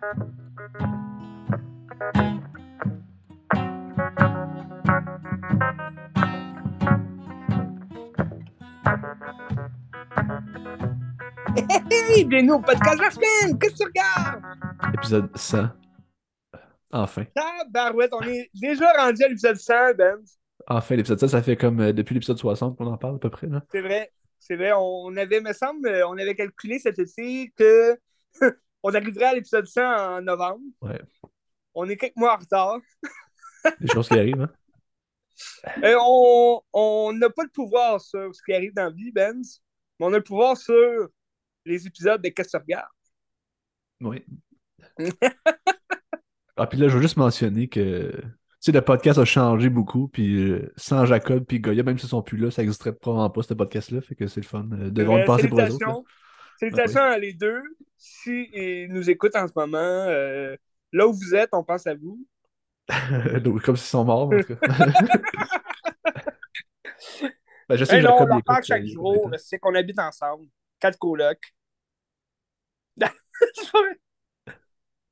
Hey, bienvenue au podcast de la semaine! Qu'est-ce que tu regardes? Épisode 100. Enfin. Barouette, on est déjà rendu à l'épisode 100, Ben. Enfin, l'épisode 100, ça fait comme euh, depuis l'épisode 60 qu'on en parle à peu près. C'est vrai. C'est vrai. On avait, me semble, euh, on avait calculé cet été que on arriverait à l'épisode 100 en novembre. Ouais. On est quelques mois en retard. Des choses qui arrivent, hein? Euh, on n'a pas le pouvoir sur ce qui arrive dans la vie, Ben. Mais on a le pouvoir sur les épisodes de Qu'est-ce que? Oui. ah, puis là, je veux juste mentionner que tu sais, le podcast a changé beaucoup, puis euh, sans Jacob puis Goya, même s'ils sont plus là, ça n'existerait probablement pas, ce podcast-là, fait que c'est le fun euh, de voir le passer pour les autres. là. Salutations. Salutations à les deux. Si ils nous écoutent en ce moment, euh, là où vous êtes, on pense à vous. Comme s'ils sont morts, en tout cas. Ben, je sais Hey, que là, on leur parle chaque jour. C'est qu'on habite ensemble. Quatre colocs.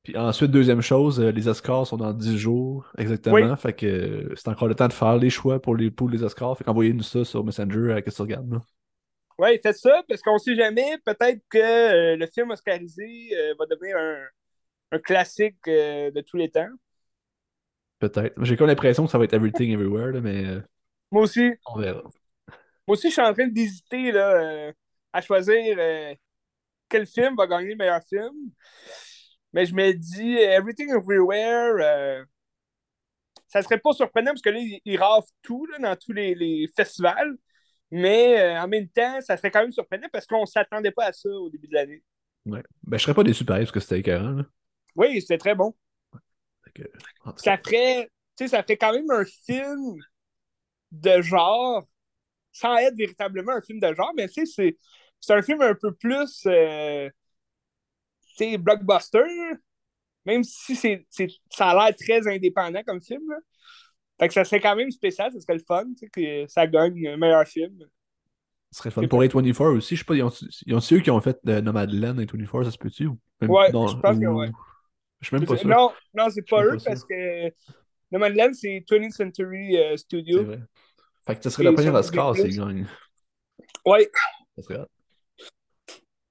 Puis ensuite, deuxième chose, euh, les Oscars sont dans 10 jours exactement. Oui. Fait que euh, c'est encore le temps de faire les choix pour les poules des Oscars. Fait qu'envoyez-nous ça sur Messenger à que tu regardes. Oui, faites ça parce qu'on sait jamais. Peut-être que euh, le film oscarisé euh, va devenir un, un classique euh, de tous les temps. Peut-être. J'ai comme l'impression que ça va être Everything Everywhere, là, mais Moi aussi. on verra. Moi aussi, je suis en train d'hésiter là, à choisir quel film va gagner le meilleur film. Mais je me dis, Everything Everywhere, ça serait pas surprenant parce que là, ils, raflent tout là, dans tous les, les festivals. Mais euh, en même temps, ça serait quand même surprenant parce qu'on s'attendait pas à ça au début de l'année. Ouais. Ben, je serais pas déçu pareil parce que c'était écœurant. là. Oui, c'était très bon. Ça ferait, ça quand même un film de genre, sans être véritablement un film de genre, mais c'est, un film un peu plus, euh, blockbuster, même si c'est, c'est, ça a l'air très indépendant comme film. là. Fait que ça serait quand même spécial, ça serait le fun, tu sais, que ça gagne un meilleur film. ce serait fun. Pour A24 aussi, je sais pas, ils ont, ils ont eux qui ont fait euh, Nomadland A24, ça se peut-tu? ou Ouais, non, je pense que ou- ouais. Je suis même pas sûr. Non, non, c'est pas eux pas parce que Nomadland, c'est 20th Century euh, C'est Studio. vrai. Fait que ce serait Et le premier ça, Oscar c'est s'ils gagnent. Ouais, Ça serait.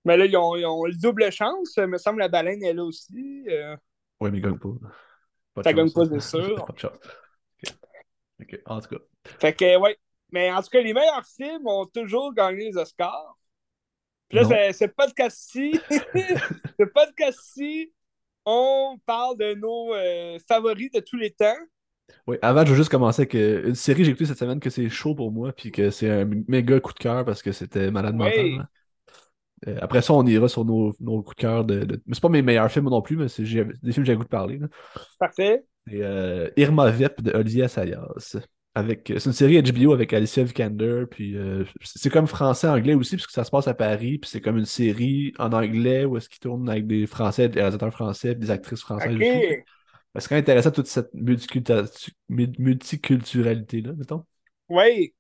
Mais là, ils ont, ils ont le double chance. Il me semble que la baleine est là aussi. Euh, Ouais, mais ils gagnent pas. Pas Ça gagne pas, c'est sûr. pas de chance. Ok. En tout cas. fait que, ouais. Mais en tout cas, les meilleurs films ont toujours gagné les Oscars. Puis là, ce podcast-ci, ce podcast-ci, on parle de nos euh, favoris de tous les temps. Oui, avant, je veux juste commencer avec euh, une série que j'ai écoutée cette semaine que c'est chaud pour moi, puis que c'est un méga coup de cœur parce que c'était malade Ouais. mental. hein. Euh, après ça, on ira sur nos, nos coups de cœur de, de- Mais c'est pas mes meilleurs films non plus, mais c'est des films que j'ai goût de parler. là. Parfait. C'est euh, Irma Vep de Olivier. Avec, c'est une série HBO avec Alicia Vikander, puis euh, c'est comme français-anglais aussi, puisque ça se passe à Paris, puis c'est comme une série en anglais où est-ce qu'ils tournent avec des Français, des réalisateurs français, des actrices françaises OK. aussi. Ben, C'est quand même intéressant toute cette multiculturalité-là, mettons. Oui.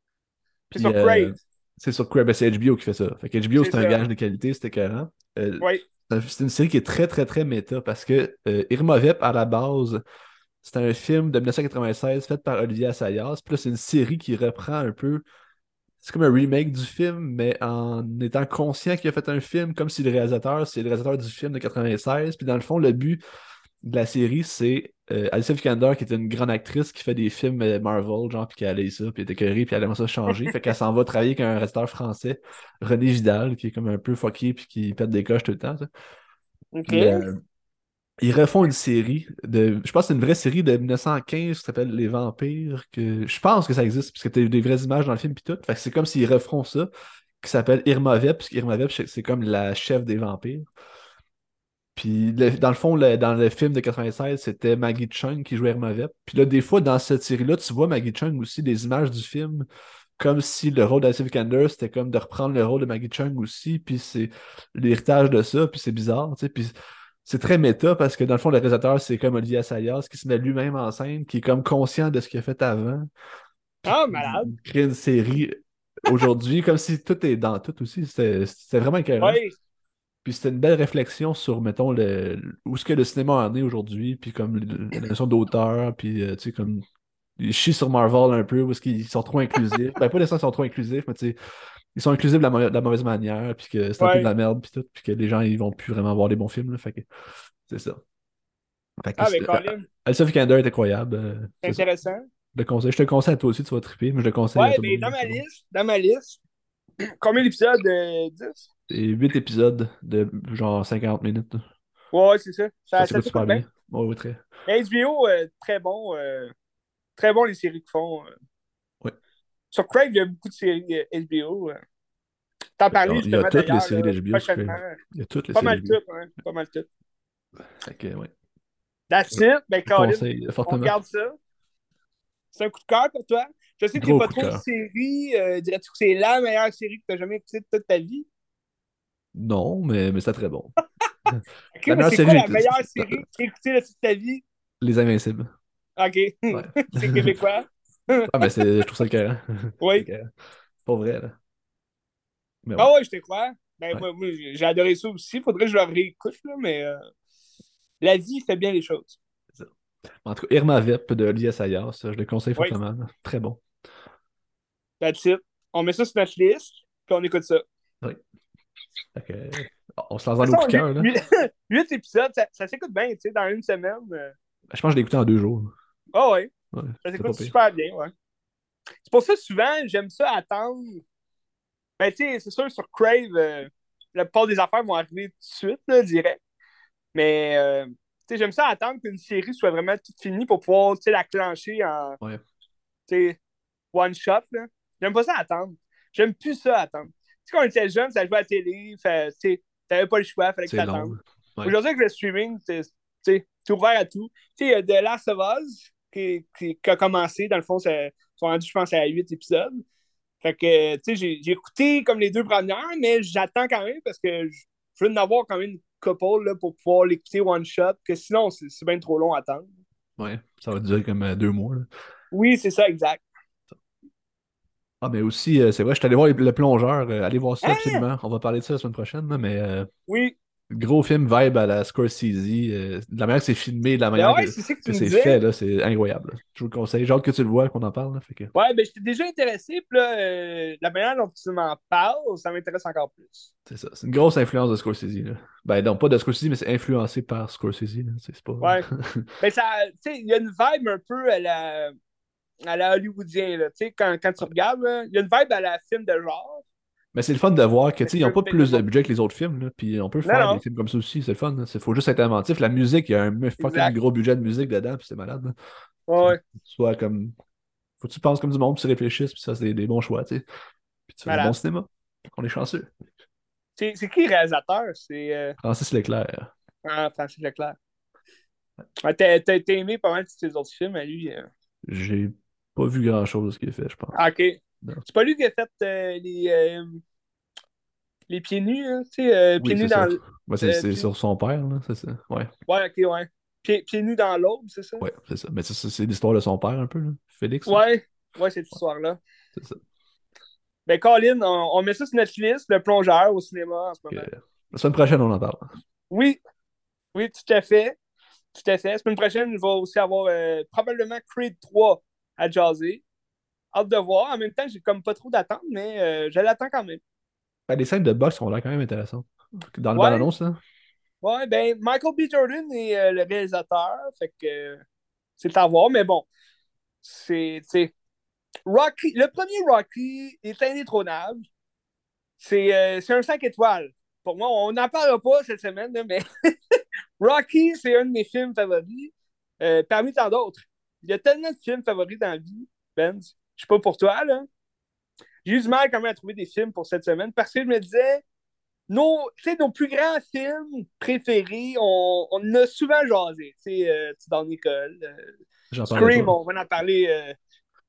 C'est sur euh, c'est sur Crave, ben, c'est HBO qui fait ça. Fait que HBO, C'est c'est un gage de qualité, c'était écœurant. Euh, Oui. c'est un- c'est une série qui est très, très, très méta parce que Irma Vep, à la base, c'est un film de 1996 fait par Olivier Assayas. Puis là, c'est une série qui reprend un peu. C'est comme un remake du film, mais en étant conscient qu'il a fait un film comme si le réalisateur, c'est le réalisateur du film de 96. Puis dans le fond, le but de la série, c'est euh, Alicia Vikander, qui est une grande actrice qui fait des films euh, Marvel, genre, puis qui allait ça, puis elle était écœurée, puis elle aimerait ça changer. fait qu'elle s'en va travailler avec un réalisateur français, René Vidal, qui est comme un peu fucké, puis qui pète des coches tout le temps. ça. OK. Puis, euh, ils refont une série de. Je pense que c'est une vraie série de 1915 qui s'appelle Les Vampires. Je pense que ça existe, parce que t'as des vraies images dans le film puis tout. Fait que c'est comme s'ils refont ça, qui s'appelle Irma Vep, puisque Irma Vep, c'est comme la chef des vampires. Puis dans le fond, le- dans le film de 96, c'était Maggie Chung qui jouait Irma Vep. Puis là, des fois, dans cette série-là, tu vois Maggie Chung aussi des images du film, comme si le rôle d'Alicia Vikander, c'était comme de reprendre le rôle de Maggie Chung aussi, puis c'est l'héritage de ça, puis c'est bizarre, tu sais. Puis c'est très méta parce que dans le fond, le réalisateur, c'est comme Olivier Assayas qui se met lui-même en scène, qui est comme conscient de ce qu'il a fait avant. Ah, malade. Il crée une série aujourd'hui, comme si tout est dans tout aussi. C'était vraiment. Oui. Puis c'était une belle réflexion sur, mettons, le, où est-ce que le cinéma en est aujourd'hui, puis comme la notion d'auteur, puis euh, tu sais, comme. Ils chient sur Marvel un peu, où est-ce qu'ils sont trop inclusifs. Ben, pas nécessairement qu'ils sont trop inclusifs, mais tu sais, ils sont inclusifs de la, mau- de la mauvaise manière, puis que c'est un peu de la merde, puis tout, puis que les gens, ils vont plus vraiment voir des bons films, là, fait que c'est ça. Fait que Ah, mais c'est- Colin, Alicia Vikander est incroyable. euh, c'est ça. intéressant. Je te conseille. Je te le conseille à toi aussi, tu vas triper, mais je le conseille à Ouais, le mais dans ma liste, dans ma liste, combien d'épisodes? euh, 10? C'est 8 épisodes de genre 50 minutes. là. Ouais, ouais, c'est ça. Ça, Ça, super bien. bien. Ouais, ouais, très. HBO, euh, très bon. euh, très bon les séries qu'ils font. Euh. Sur Crave, il y a beaucoup de séries euh, HBO. euh. T'en parlais Il y a justement toutes les séries prochainement. Il y a toutes les Pas séries. mal toutes, hein. Pas mal toutes. Que, ouais. That's it. Ben, Colin, on regarde ça. C'est un coup de cœur pour toi. Je sais que t'es pas de trop cœur. série. Euh, Dirais-tu que c'est la meilleure série que t'as jamais écoutée de toute ta vie? Non, mais, mais c'est très bon. Ok, La c'est série, quoi la meilleure série que t'as écoutée de toute ta vie? Les Invincibles. Ok. Ouais. c'est québécois? Ah, mais c'est, je trouve ça carré. Oui. C'est pas vrai, là. Mais. Ah ouais, je te crois. Ben, Ouais. j'ai adoré ça aussi. Faudrait que je le réécoute, là, mais euh, la vie fait bien les choses. En tout cas, Irma Vep de Lies Ayas, je le conseille Oui. fortement. là. Très bon. That's it. On met ça sur notre liste, puis on écoute ça. Fait que, on se lance dans toute coups de cœur, façon, là. huit- huit épisodes, ça, ça s'écoute bien, tu sais, dans une semaine. euh. Je pense que je l'ai écouté en deux jours. Ah ouais, Ouais, ça s'écoute super bien, ouais. C'est pour ça, souvent, j'aime ça attendre. Ben, tu sais, c'est sûr, sur Crave, euh, la plupart des affaires vont arriver tout de suite, là, direct. Mais, euh, tu sais, j'aime ça attendre qu'une série soit vraiment toute finie pour pouvoir, tu sais, la clencher en, Ouais. tu sais, one shot, là. J'aime pas ça attendre. J'aime plus ça attendre. Tu sais, quand on était jeune, ça jouait à la télé, tu sais, t'avais pas le choix, fallait que t'attendes. Ouais. Aujourd'hui, avec le streaming, t'es tu sais, t'es ouvert à tout. Tu sais, il y a The Last of Us qui, qui- qui a commencé, dans le fond, ça- ils sont rendus, je pense, à 8 épisodes. Fait que, tu sais, j'ai j'ai écouté comme les deux premières, mais j'attends quand même parce que je je veux en avoir quand même une couple là, pour pouvoir l'écouter one shot, que sinon, c'est c'est bien trop long à attendre. Ouais, ça va durer comme euh, deux mois. là. Oui, c'est ça, exact. Ah, mais aussi, euh, c'est vrai, je suis allé voir le plongeur. euh, allez voir ça Hein? absolument. On va parler de ça la semaine prochaine, mais Oui. Gros film vibe à la Scorsese. euh, de la manière que c'est filmé, de la Ben manière ouais, que, c'est que que fait, là, c'est incroyable. là. Je vous le conseille. J'ai hâte que tu le vois, qu'on en parle. là, fait que, Ouais, ben j'étais déjà intéressé, puis là, euh, la manière dont tu m'en parles, ça m'intéresse encore plus. c'est ça. C'est une grosse influence de Scorsese. Là. Ben non, pas de Scorsese, mais c'est influencé par Scorsese. là. C'est c'est pas... Ouais. Mais ça, tu sais, il y a une vibe un peu à la, à la hollywoodien, là. Tu sais, quand, quand tu regardes, il y a une vibe à la film de genre. Mais c'est le fun de voir que, tu sais, ils n'ont pas plus de budget que les autres films, là, puis on peut faire non. des films comme ça aussi, c'est le fun. Il faut juste être inventif. La musique, il y a un fucking Exact. gros budget de musique dedans, puis c'est malade. Ouais, Soit comme. Faut que tu penses comme du monde, puis tu réfléchisses, puis ça, c'est des, des bons choix, tu sais. Puis tu fais du bon cinéma. On est chanceux. c'est c'est qui le réalisateur? C'est euh, Francis Leclerc. ah, Francis Leclerc. Ouais, T'as t'as- t'as aimé pas mal de ses autres films à lui. euh. J'ai pas vu grand-chose qu'il a fait, je pense. Ah, ok. C'est pas lui qui a fait euh, les, euh, les pieds nus, hein, tu sais, euh, Oui, pieds nus dans. l- Ouais, c'est sur son père, là, c'est ça. Ouais, Ouais, ok, ouais. Pieds, pieds nus dans l'aube, c'est ça? ouais, c'est ça. Mais c'est l'histoire de son père, un peu, là. Félix. Ouais, ouais, cette histoire-là. C'est ça. Ben, Colin, on, on met ça sur notre liste, le plongeur au cinéma en ce moment. La semaine prochaine, on en parle. Oui, oui, tout à fait. Tout à fait. La semaine prochaine, il va aussi avoir euh, probablement Creed 3 à jaser. Hâte de voir. En même temps, j'ai comme pas trop d'attente, mais euh, je l'attends quand même. Ben, les scènes de boxe ont l'air quand même intéressantes. Dans le Ouais. bande-annonce, là. Ouais, ben, Michael B. Jordan est euh, le réalisateur, fait que euh, c'est à voir, mais bon, c'est, Rocky, le premier Rocky est indétrônable. C'est euh, un 5 étoiles. Pour moi, on n'en parlera pas cette semaine, là, mais Rocky, c'est un de mes films favoris, parmi tant d'autres. Il y a tellement de films favoris dans la vie, Ben. Je sais pas pour toi, là. J'ai eu du mal quand même à trouver des films pour cette semaine parce que je me disais, nos, tu sais, nos plus grands films préférés, on, on en a souvent jasé. Tu sais, euh, tu dans l'école. euh, Scream, on va en parler euh,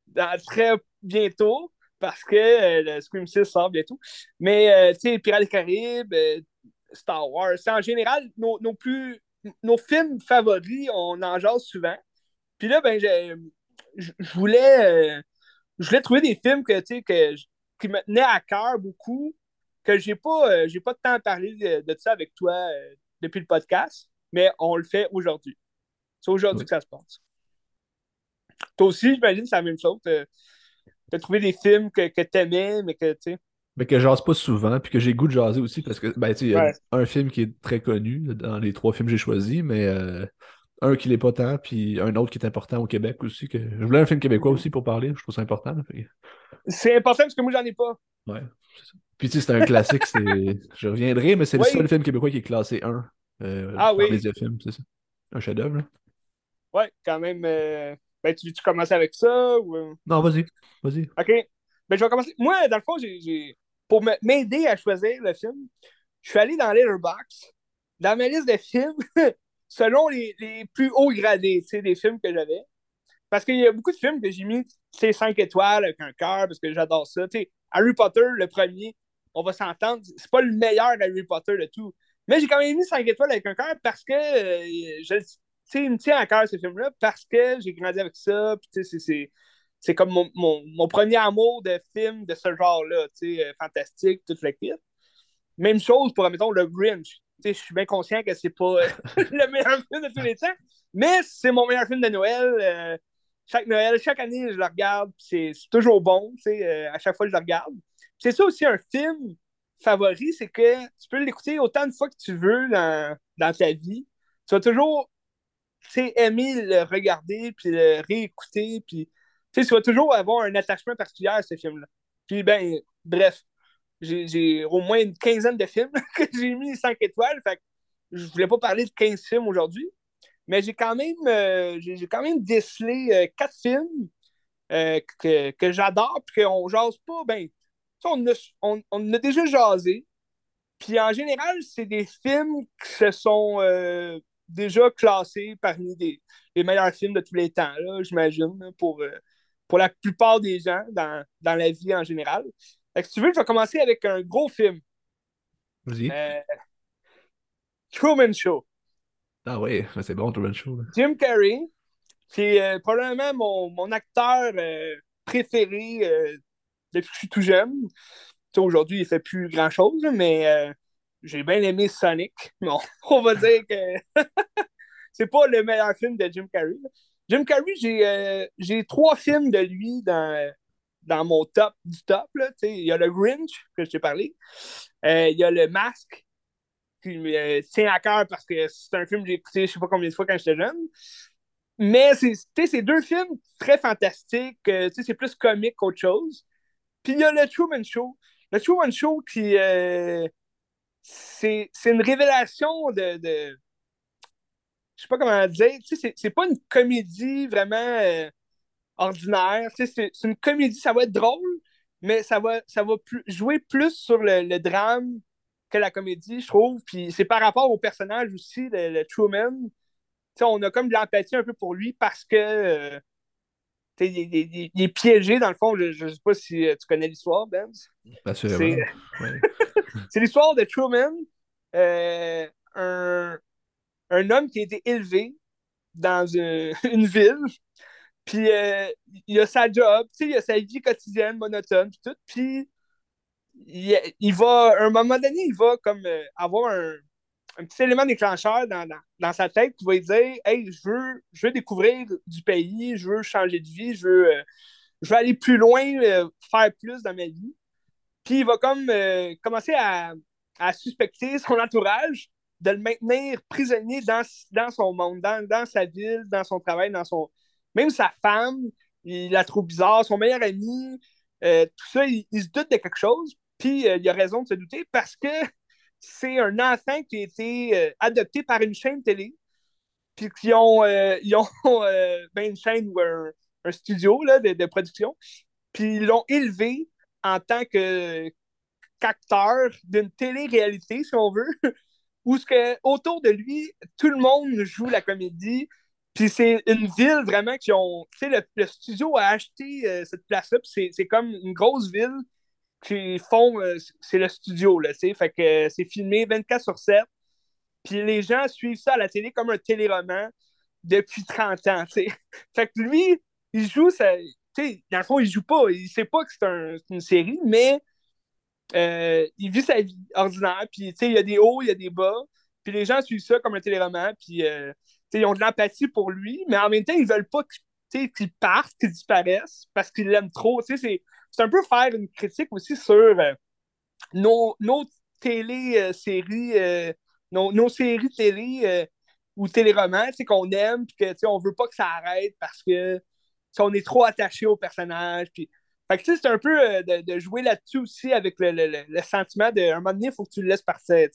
dans- très bientôt parce que euh, le Scream 6 sort bientôt. Mais, tu sais, Pirates des Caraïbes, Star Wars, en général nos, nos plus. Nos films favoris, on en jase souvent. Puis là, ben, je je voulais, je voulais trouver des films que, que, qui me tenaient à cœur beaucoup, que j'ai pas, euh, j'ai pas de temps à parler de, de ça avec toi euh, depuis le podcast, mais on le fait aujourd'hui. C'est aujourd'hui Oui. que ça se passe. Toi aussi, j'imagine, c'est la même chose. Tu as trouvé des films que, que tu aimais, mais que, tu sais. Mais que j'ase pas souvent, puis que j'ai goût de jaser aussi, parce que, ben, tu sais, il y a Ouais. un film qui est très connu dans les trois films que j'ai choisis, mais euh, un qui l'est pas tant, puis un autre qui est important au Québec aussi. Que... Je voulais un film québécois aussi pour parler, je trouve ça important. C'est important parce que moi, j'en ai pas. Ouais, c'est ça. Puis tu sais, c'est un classique, c'est... je reviendrai, mais c'est Oui. le seul film québécois qui est classé 1 euh, Ah par oui. Mediafilm, c'est ça. Un chef-d'œuvre. Ouais, quand même. euh, Ben, tu veux-tu commencer avec ça? Ou... euh? Non, vas-y, vas-y. OK. Ben, je vais commencer. Moi, dans le fond, j'ai, j'ai- pour m'aider à choisir le film, je suis allé dans Letterboxd, dans ma liste de films, selon les, les plus hauts gradés, des films que j'avais. Parce qu'il y a beaucoup de films que j'ai mis, sais, 5 étoiles avec un cœur, parce que j'adore ça. Harry Potter, le premier, on va s'entendre, c'est pas le meilleur Harry Potter de tout. Mais j'ai quand même mis 5 étoiles avec un cœur parce que euh, je, il me tient à cœur ce film-là, parce que j'ai grandi avec ça, c'est- comme mon, mon, premier amour de film de ce genre-là, euh, fantastique, toute la kit. Même chose pour, mettons, le Grinch. Je suis bien conscient que c'est pas euh, le meilleur film de tous les temps, mais c'est mon meilleur film de Noël. euh, chaque Noël, chaque année, je le regarde, c'est toujours bon, euh, à chaque fois je le regarde. C'est ça aussi un film favori, c'est que tu peux l'écouter autant de fois que tu veux dans, dans ta vie. Tu vas toujours aimer le regarder, puis le réécouter, puis tu vas toujours avoir un attachement particulier à ce film-là. Puis, ben, bref, j'ai au moins une quinzaine de films que j'ai mis 5 étoiles, fait que je voulais pas parler de 15 films aujourd'hui, mais j'ai quand même euh, quand même décelé euh, 4 films euh, que, que j'adore, puis qu'on jase pas, ben, on, a, on, on a déjà jasé, puis en général, c'est des films qui se sont euh, déjà classés parmi des, les meilleurs films de tous les temps, j'imagine, pour, pour la plupart des gens dans, dans la vie en général. Fait que si tu veux, je vais commencer avec un gros film. Vas-y. Euh, Truman Show. Ah ouais, c'est bon, Truman Show. Jim Carrey, c'est euh, probablement mon, mon acteur euh, préféré depuis que je suis tout jeune. Tu sais, Aujourd'hui, il fait plus grand-chose, mais j'ai bien aimé Sonic. Bon, on va dire que c'est pas le meilleur film de Jim Carrey. Jim Carrey, j'ai j'ai trois films de lui dans, dans mon top du top. Il y a le Grinch, que je t'ai parlé. Euh, il y a le Masque, qui me tient à cœur parce que c'est un film que j'ai écouté je sais pas combien de fois quand j'étais jeune. Mais c'est deux films très fantastiques. euh, c'est plus comique qu'autre chose. Puis il y a le Truman Show. Le Truman Show qui. euh, c'est une révélation de. de je sais pas comment dire. C'est- pas une comédie vraiment euh, ordinaire. Tu sais, c'est une comédie, ça va être drôle, mais ça va, ça va plus, jouer plus sur le, le drame que la comédie, je trouve. Puis c'est par rapport au personnage aussi, le, le Truman. Tu sais, on a comme de l'empathie un peu pour lui parce que euh, il, il- il- il est piégé, dans le fond. Je, je sais pas si euh, tu connais l'histoire, Ben. C'est- Ouais. C'est l'histoire de Truman, euh, un, un homme qui a été élevé dans une, une ville, puis euh, il a sa job, tu sais, il a sa vie quotidienne monotone, puis tout, puis il, il va, à un moment donné, il va comme euh, avoir un, un petit élément déclencheur dans, dans, sa tête qui va lui dire Hey, je veux, je veux découvrir du pays, je veux changer de vie, je veux, euh, je veux aller plus loin, euh, faire plus dans ma vie. Puis il va comme commencer à, à suspecter son entourage de le maintenir prisonnier dans, dans son monde, dans, dans sa ville, dans son travail, dans son. Même sa femme, il la trouve bizarre, son meilleur ami, euh, tout ça, il, se doute de quelque chose. Puis euh, il a raison de se douter parce que c'est un enfant qui a été euh, adopté par une chaîne télé. Puis qui ont, euh, ils ont ben une chaîne ou un, un studio là, de, de production. Puis ils l'ont élevé en tant que qu'acteur d'une télé-réalité, si on veut, où ce que, autour de lui, tout le monde joue la comédie. Puis c'est une ville vraiment qui ont. Tu sais, le, le, studio a acheté euh, cette place-là, puis c'est, comme une grosse ville qui font. Euh, c'est le studio, là, tu sais. Fait que euh, c'est filmé 24 sur 7. Puis les gens suivent ça à la télé comme un téléroman depuis 30 ans, tu sais. Fait que lui, il joue ça. Tu sais, dans le fond, il joue pas. Il sait pas que c'est un, une série, mais il vit sa vie ordinaire, puis il y a des hauts, il y a des bas, puis les gens suivent ça comme un téléroman, puis ils ont de l'empathie pour lui, mais en même temps, ils veulent pas qu'il parte, qu'il disparaisse, parce qu'ils l'aiment trop. C'est un peu faire une critique aussi sur euh, nos, nos télé-séries, nos, nos, séries télé ou téléromans qu'on aime, puis qu'on veut pas que ça arrête parce que on est trop attaché au personnage, fait que c'est un peu euh, de, jouer là-dessus aussi avec le, le, le, sentiment de un moment donné, il faut que tu le laisses partir.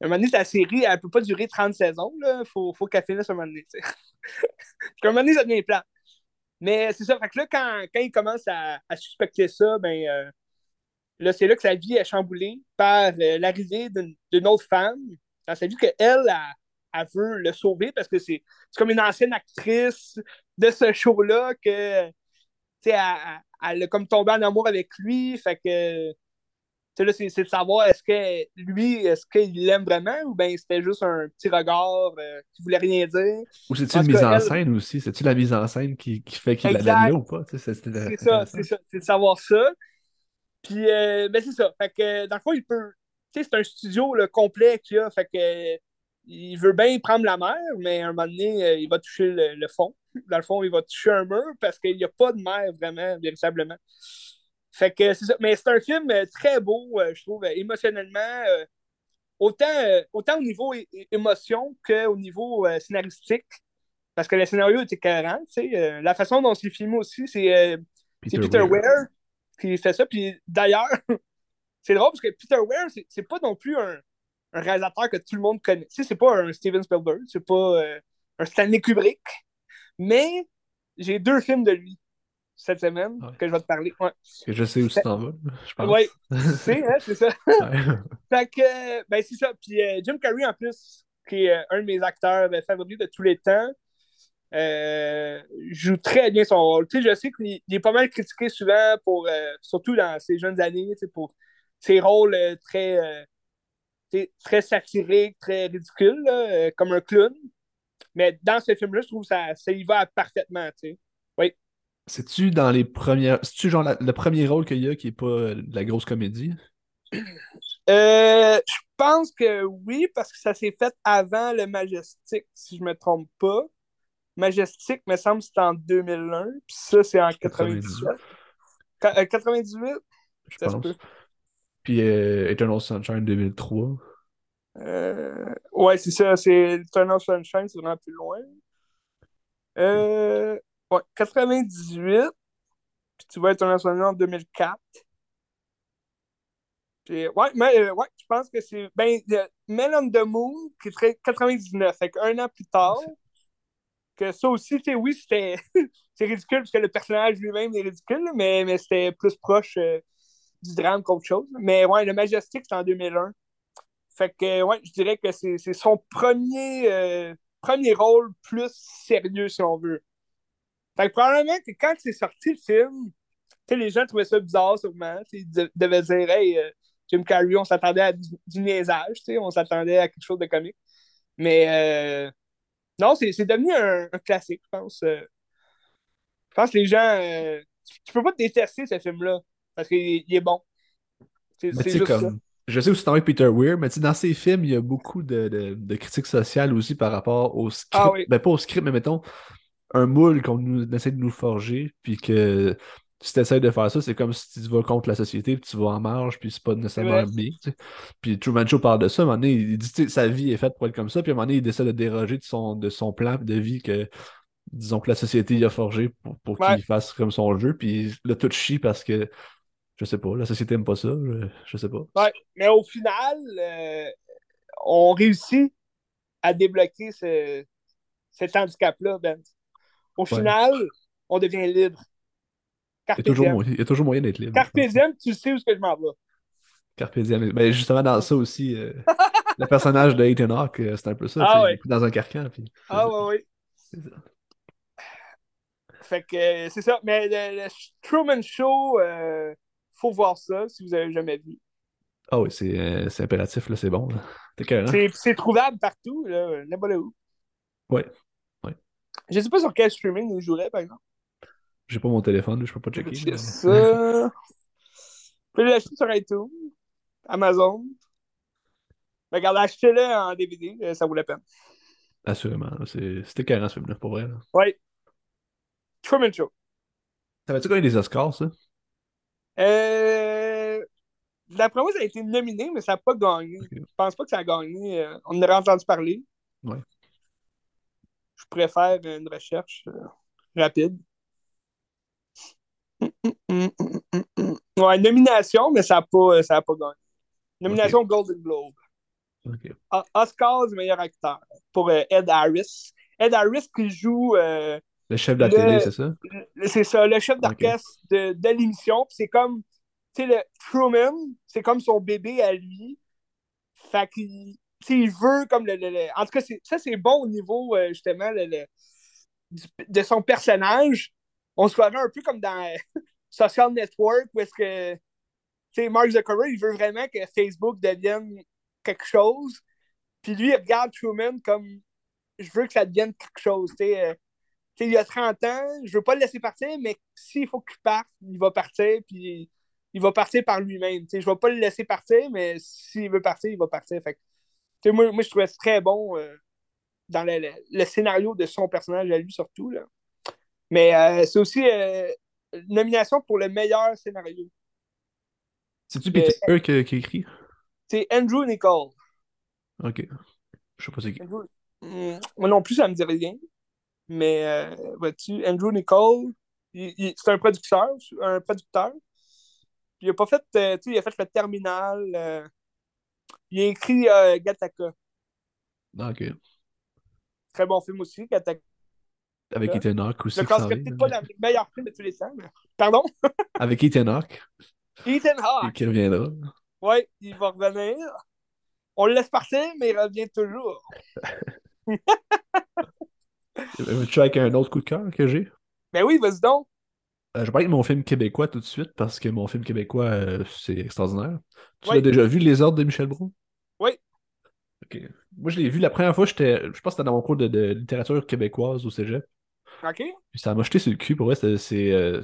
Un moment donné, ta série, elle peut pas durer 30 saisons. Il faut, faut qu'elle finisse un moment donné. Un moment donné, ça devient plat. Mais c'est ça. Fait que là, quand, quand il commence à, à suspecter ça, ben euh, là, c'est là que sa vie est chamboulée par euh, l'arrivée d'une autre femme dans sa vie qu'elle, elle, veut le sauver parce que c'est comme une ancienne actrice de ce show-là que, tu sais, elle a comme tombé en amour avec lui. Fait que, là, c'est de savoir est-ce que lui, est-ce qu'il l'aime vraiment ou bien c'était juste un petit regard euh, qui voulait rien dire? Ou c'est-tu une mise en scène aussi? C'est-tu la mise en scène qui, qui fait qu'il l'aime ou pas? C'est ça, c'est ça. C'est de savoir ça. Puis, euh, ben c'est ça. Fait que, dans le fond, il peut. Tu sais, c'est un studio le complet qu'il a. Fait que, il veut bien prendre la mer, mais à un moment donné, euh, il va toucher le fond dans le fond, il va toucher un mur parce qu'il n'y a pas de mer vraiment, véritablement. Fait que c'est ça. Mais c'est un film euh, très beau, euh, je trouve, euh, émotionnellement. autant, autant au niveau émotion qu'au niveau scénaristique. Parce que le scénario était cohérent. la façon dont c'est filmé aussi, c'est Peter, Peter Weir qui fait ça. Puis d'ailleurs, c'est drôle parce que Peter Weir, c'est pas non plus un, un, réalisateur que tout le monde connaît. c'est pas un Steven Spielberg, c'est pas un Stanley Kubrick. Mais j'ai deux films de lui cette semaine que je vais te parler. Ouais. je sais où tu t'en vas, je pense. Oui, c'est, hein, c'est ça. fait que, ben c'est ça. Puis euh, Jim Carrey, en plus, qui est euh, un de mes acteurs ben, favoris de tous les temps, euh, joue très bien son rôle. Tu sais, je sais qu'il est pas mal critiqué souvent, pour, surtout dans ses jeunes années, pour ses rôles très, très satiriques, très ridicules, comme un clown. Mais dans ce film-là, je trouve que ça, ça y va parfaitement, tu sais. C'est-tu dans les premières. C'est-tu genre le premier rôle qu'il y a qui n'est pas euh, de la grosse comédie? Euh, je pense que oui, parce que ça s'est fait avant le Majestic, si je me trompe pas. Majestic, me semble, c'était en 2001, puis ça, c'est en 98. 98? Euh, je pense. Puis Eternal Sunshine 2003. Euh, ouais, c'est ça. C'est Eternal Sunshine, c'est vraiment plus loin. Euh, ouais, 98. Puis tu vas Eternal Sunshine en 2004. Puis, ouais, mais euh, ouais, je pense que c'est. Ben, Men on the Moon, qui serait 99. Fait un an plus tard. Que ça aussi, tu oui, c'était. c'est ridicule parce que le personnage lui-même est ridicule, mais, mais c'était plus proche euh, du drame qu'autre chose. Mais ouais, le Majestic, c'est en 2001. Fait que, ouais, je dirais que c'est son premier, euh, premier rôle plus sérieux, si on veut. Fait que probablement que quand c'est sorti le film, les gens trouvaient ça bizarre, sûrement. Ils devaient dire, hey, euh, Jim Carrey, on s'attendait à du, du niaisage, on s'attendait à quelque chose de comique. Mais euh, non, c'est devenu un, classique, je pense. je pense que les gens. tu, peux pas détester ce film-là parce qu'il est bon. C'est juste comme... ça je sais où c'est avec Peter Weir, mais dans ses films, il y a beaucoup de, de, critiques sociales aussi par rapport au script. Ah ben, pas au script, mais mettons, un moule qu'on essaie de nous forger, puis que si tu essaies de faire ça, c'est comme si tu vas contre la société, puis tu vas en marge, puis c'est pas nécessairement bien. Puis Truman Show parle de ça, à un moment donné, il dit que sa vie est faite pour être comme ça, puis à un moment donné, il décide de déroger de son, de son plan de vie que, disons que la société a forgé pour, pour qu'il fasse comme son jeu, puis là, tout chie parce que je sais pas, la société aime pas ça, je, sais pas. Ouais, mais au final, euh, on réussit à débloquer ce, cet handicap-là, Ben. Au final, on devient libre. il, y a toujours, il y a toujours moyen d'être libre. Carpe diem, tu sais où ce que je m'en vais. Carpe diem. Ben, justement, dans ça aussi, euh, le personnage de Ethan Hawke, euh, c'est un peu ça. Ah, ouais. Dans un carcan. Puis, ah ouais, oui. C'est ça. Fait que c'est ça. Mais le, Truman Show, faut voir ça si vous avez jamais vu. Ah oui, c'est euh, impératif, là, c'est bon. C'est trouvable partout, n'importe où. Oui. Je sais pas sur quel streaming il jouerait, par exemple. J'ai pas mon téléphone, je peux pas checker. C'est ça. peux l'acheter sur iTunes, Amazon? Mais regarde, achetez-le en DVD, euh, ça vaut la peine. Assurément. C'était carrément ce film-là, pour vrai. Oui. Truman Show. Ça va-tu gagner des Oscars, ça? Euh... D'après moi, ça a été nominé, mais ça n'a pas gagné. Je pense pas que ça a gagné. Euh, on en aurait entendu parler. Ouais. Je préfère une recherche euh, rapide. Ouais, nomination, mais ça n'a pas, ça a pas gagné. Nomination Golden Globe. Oscar du meilleur acteur pour euh, Ed Harris. Ed Harris qui joue, euh, Le chef de la Le- télé, c'est ça? c'est ça, le chef d'orchestre de, de l'émission. C'est comme, tu sais, le Truman, c'est comme son bébé à lui. Fait qu'il il veut comme le. le- le- En tout cas, ça, c'est bon au niveau, euh, justement, le- de son personnage. On se croirait un peu comme dans euh, Social Network, où est-ce que, tu sais, Mark Zuckerberg, il veut vraiment que Facebook devienne quelque chose. Puis lui, il regarde Truman comme je veux que ça devienne quelque chose. Tu sais, euh, il a 30 ans, je veux pas le laisser partir, mais s'il faut qu'il parte, il va partir, puis il va partir par lui-même. Je vais pas le laisser partir, mais s'il veut partir, il va partir. Fait que, moi, moi, je trouvais ça très bon euh, dans le, le- le scénario de son personnage à lui, surtout. Là. Mais euh, c'est aussi euh, une nomination pour le meilleur scénario. C'est-tu Peter qui, qui écrit? C'est Andrew Nicole. Ok. Je sais pas c'est qui. Andrew- Hmm, moi non plus, ça me dit rien. Mais vois-tu, Andrew il- c'est un producteur, un producteur. Il a pas fait, tu sais, il a fait le terminal. Il a écrit euh, Gattaca. Ah, ok. Très bon film aussi, Gattaca. Avec Ethan Hawke aussi. Je classerais vient, peut-être pas dans le meilleur film de tous les temps. mais- Pardon? Avec Ethan Hawke, Ethan Hawke. qui reviendra. Ouais, il va revenir. On le laisse partir, mais il revient toujours. Veux-tu avec un autre coup de cœur que j'ai? Ben oui, vas-y donc. Euh, je vais parler de mon film québécois tout de suite parce que mon film québécois, euh, c'est extraordinaire. Tu Oui. l'as déjà vu, Les Ordres de Michel Brault? Oui. Ok. Moi, je l'ai vu la première fois, j'étais, je pense que c'était dans mon cours de, de littérature québécoise au cégep. OK? Puis ça m'a jeté sur le cul, pour vrai, c'est. euh,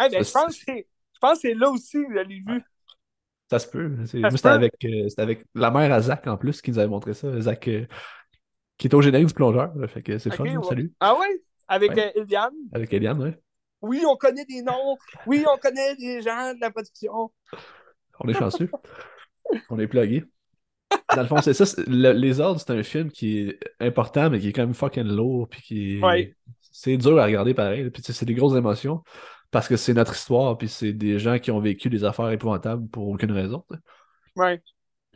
Eh ben, je pense que c'est- je pense que c'est là aussi que je l'ai vu. ça se peut. C'était avec, euh, avec la mère à Zach en plus qui nous avait montré ça. Zach, qui est au générique du plongeur. Fait que c'est OK, fun. ouais. Salut. Ah ouais? Avec Ouais. Eliane? Avec Eliane, ouais. Oui, on connaît des noms. Oui, on connaît des gens de la production. On est chanceux. on est plugués. Dans le fond, c'est ça. le- Les Ordres, c'est un film qui est important, mais qui est quand même fucking lourd. Puis qui est- Ouais. C'est dur à regarder pareil. Puis c'est des grosses émotions. Parce que c'est notre histoire. Puis c'est des gens qui ont vécu des affaires épouvantables pour aucune raison. Ouais.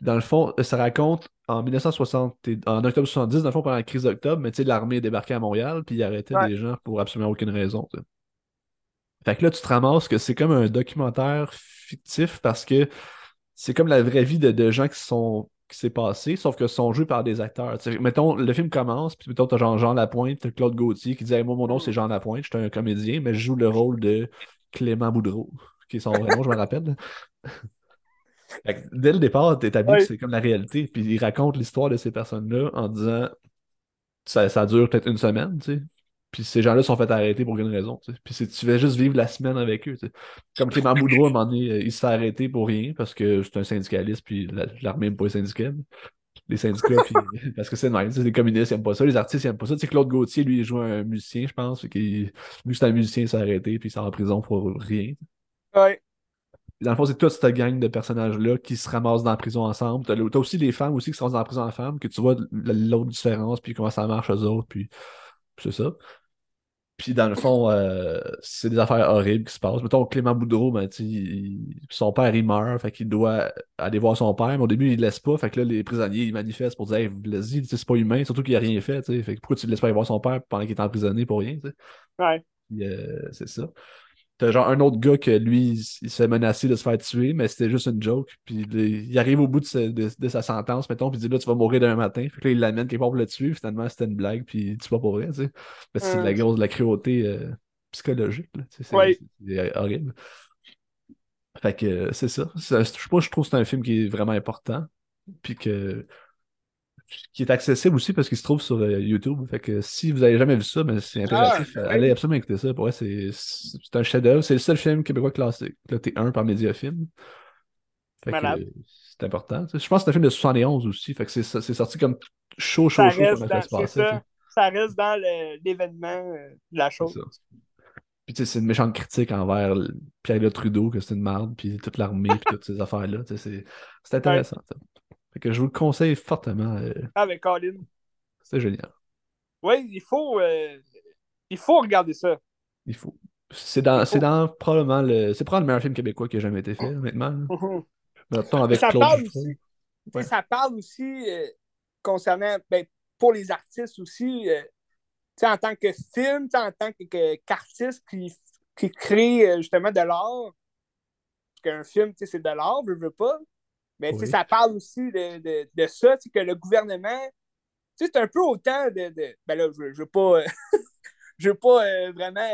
Dans le fond, ça raconte en 1960, et- en octobre 70, dans le fond, pendant la crise d'octobre, mais tu sais, l'armée est débarquée à Montréal, puis il arrêtait Ouais. des gens pour absolument aucune raison. Fait que là, tu te ramasses que c'est comme un documentaire fictif parce que c'est comme la vraie vie de, de gens qui sont qui s'est passé, sauf que sont joués par des acteurs. Tu sais, mettons, le film commence, puis mettons, t'as genre Jean Lapointe, t'as Claude Gauthier qui dit Hey, Moi, mon nom, c'est Jean Lapointe, je suis un comédien, mais je joue le rôle de Clément Boudreau, qui est son vrai nom, je me rappelle. Fait que dès le départ, t'établis Ouais. que c'est comme la réalité, puis il raconte l'histoire de ces personnes-là en disant ça, ça dure peut-être une semaine, tu sais. Puis ces gens-là sont fait arrêter pour aucune raison. Puis tu vas juste vivre la semaine avec eux. Comme Clément Boudreau, à un moment donné, euh, il se fait arrêter pour rien parce que c'est un syndicaliste, puis la- l'armée n'aime pas les syndicats. Les syndicats, puis parce que c'est sais, les communistes n'aiment pas ça, les artistes n'aiment pas ça. Tu sais, Claude Gauthier, lui, il joue un musicien, je pense, vu que c'est un musicien, il s'est arrêté, puis il sort en prison pour rien. Ouais. Dans le fond, c'est toute cette gang de personnages-là qui se ramassent dans la prison ensemble. T'as, t'as aussi les femmes aussi qui sont dans la prison en femmes, que tu vois l'autre différence, puis comment ça marche eux autres, puis, puis c'est ça. Puis dans le fond, euh, c'est des affaires horribles qui se passent. Mettons, Clément Boudreau, ben, il- son père, il meurt, fait qu'il doit aller voir son père, mais au début, il le laisse pas. Fait que là, les prisonniers, ils manifestent pour dire, hey, sais, c'est pas humain, surtout qu'il a rien fait. Fait que pourquoi tu le laisses pas aller voir son père pendant qu'il est emprisonné pour rien. Ouais. Euh, c'est ça. T'as genre un autre gars que lui, il, se fait menacer de se faire tuer, mais c'était juste une joke. Puis il, arrive au bout de, sa- de- de sa sentence, mettons, puis il dit là, tu vas mourir demain matin. Fait que là, il l'amène quelque part pour le tuer. Finalement, c'était une blague, puis il tue pas pour vrai, tu sais. Mais c'est de la grosse, de la cruauté euh, psychologique, là. tu sais, C'est Ouais. c'est horrible. Fait que euh, c'est ça. Je sais pas, je trouve que c'est un film qui est vraiment important. Puis que qui est accessible aussi parce qu'il se trouve sur euh, YouTube. Fait que si vous avez jamais vu ça, ben, c'est impératif. Ah, ouais. Allez absolument écouter ça. Pour vrai, c'est c'est un chef-d'œuvre. C'est le seul film québécois classé, là, T1 par Mediafilm. Fait que c'est important. tu sais. Je pense que c'est un film de 71 aussi. Fait que c'est c'est sorti comme chaud, chaud, chaud comme ça se passait. ça. Ça reste dans le- l'événement euh, de la chose. Puis tu sais, c'est une méchante critique envers le- Pierre Trudeau, que c'est une merde, puis toute l'armée, puis toutes ces affaires-là. tu sais, C'est c'est intéressant. Fait que je vous le conseille fortement. euh, Avec Colin. c'est génial. Oui, il faut, euh, il faut regarder ça. Il faut. C'est dans, c'est dans probablement le. C'est probablement le meilleur film québécois qui a jamais été fait, honnêtement. Mais avec ça Claude parle aussi, Ouais. ça parle aussi euh, concernant, ben, pour les artistes aussi, euh, en tant que film, en tant qu'artiste qui, qui crée justement de l'art, parce qu'un film, c'est de l'art, je veux pas, mais Oui. ça parle aussi de, de, de ça, que le gouvernement, c'est un peu autant de, de- ben là, je, je veux pas, je veux pas euh, vraiment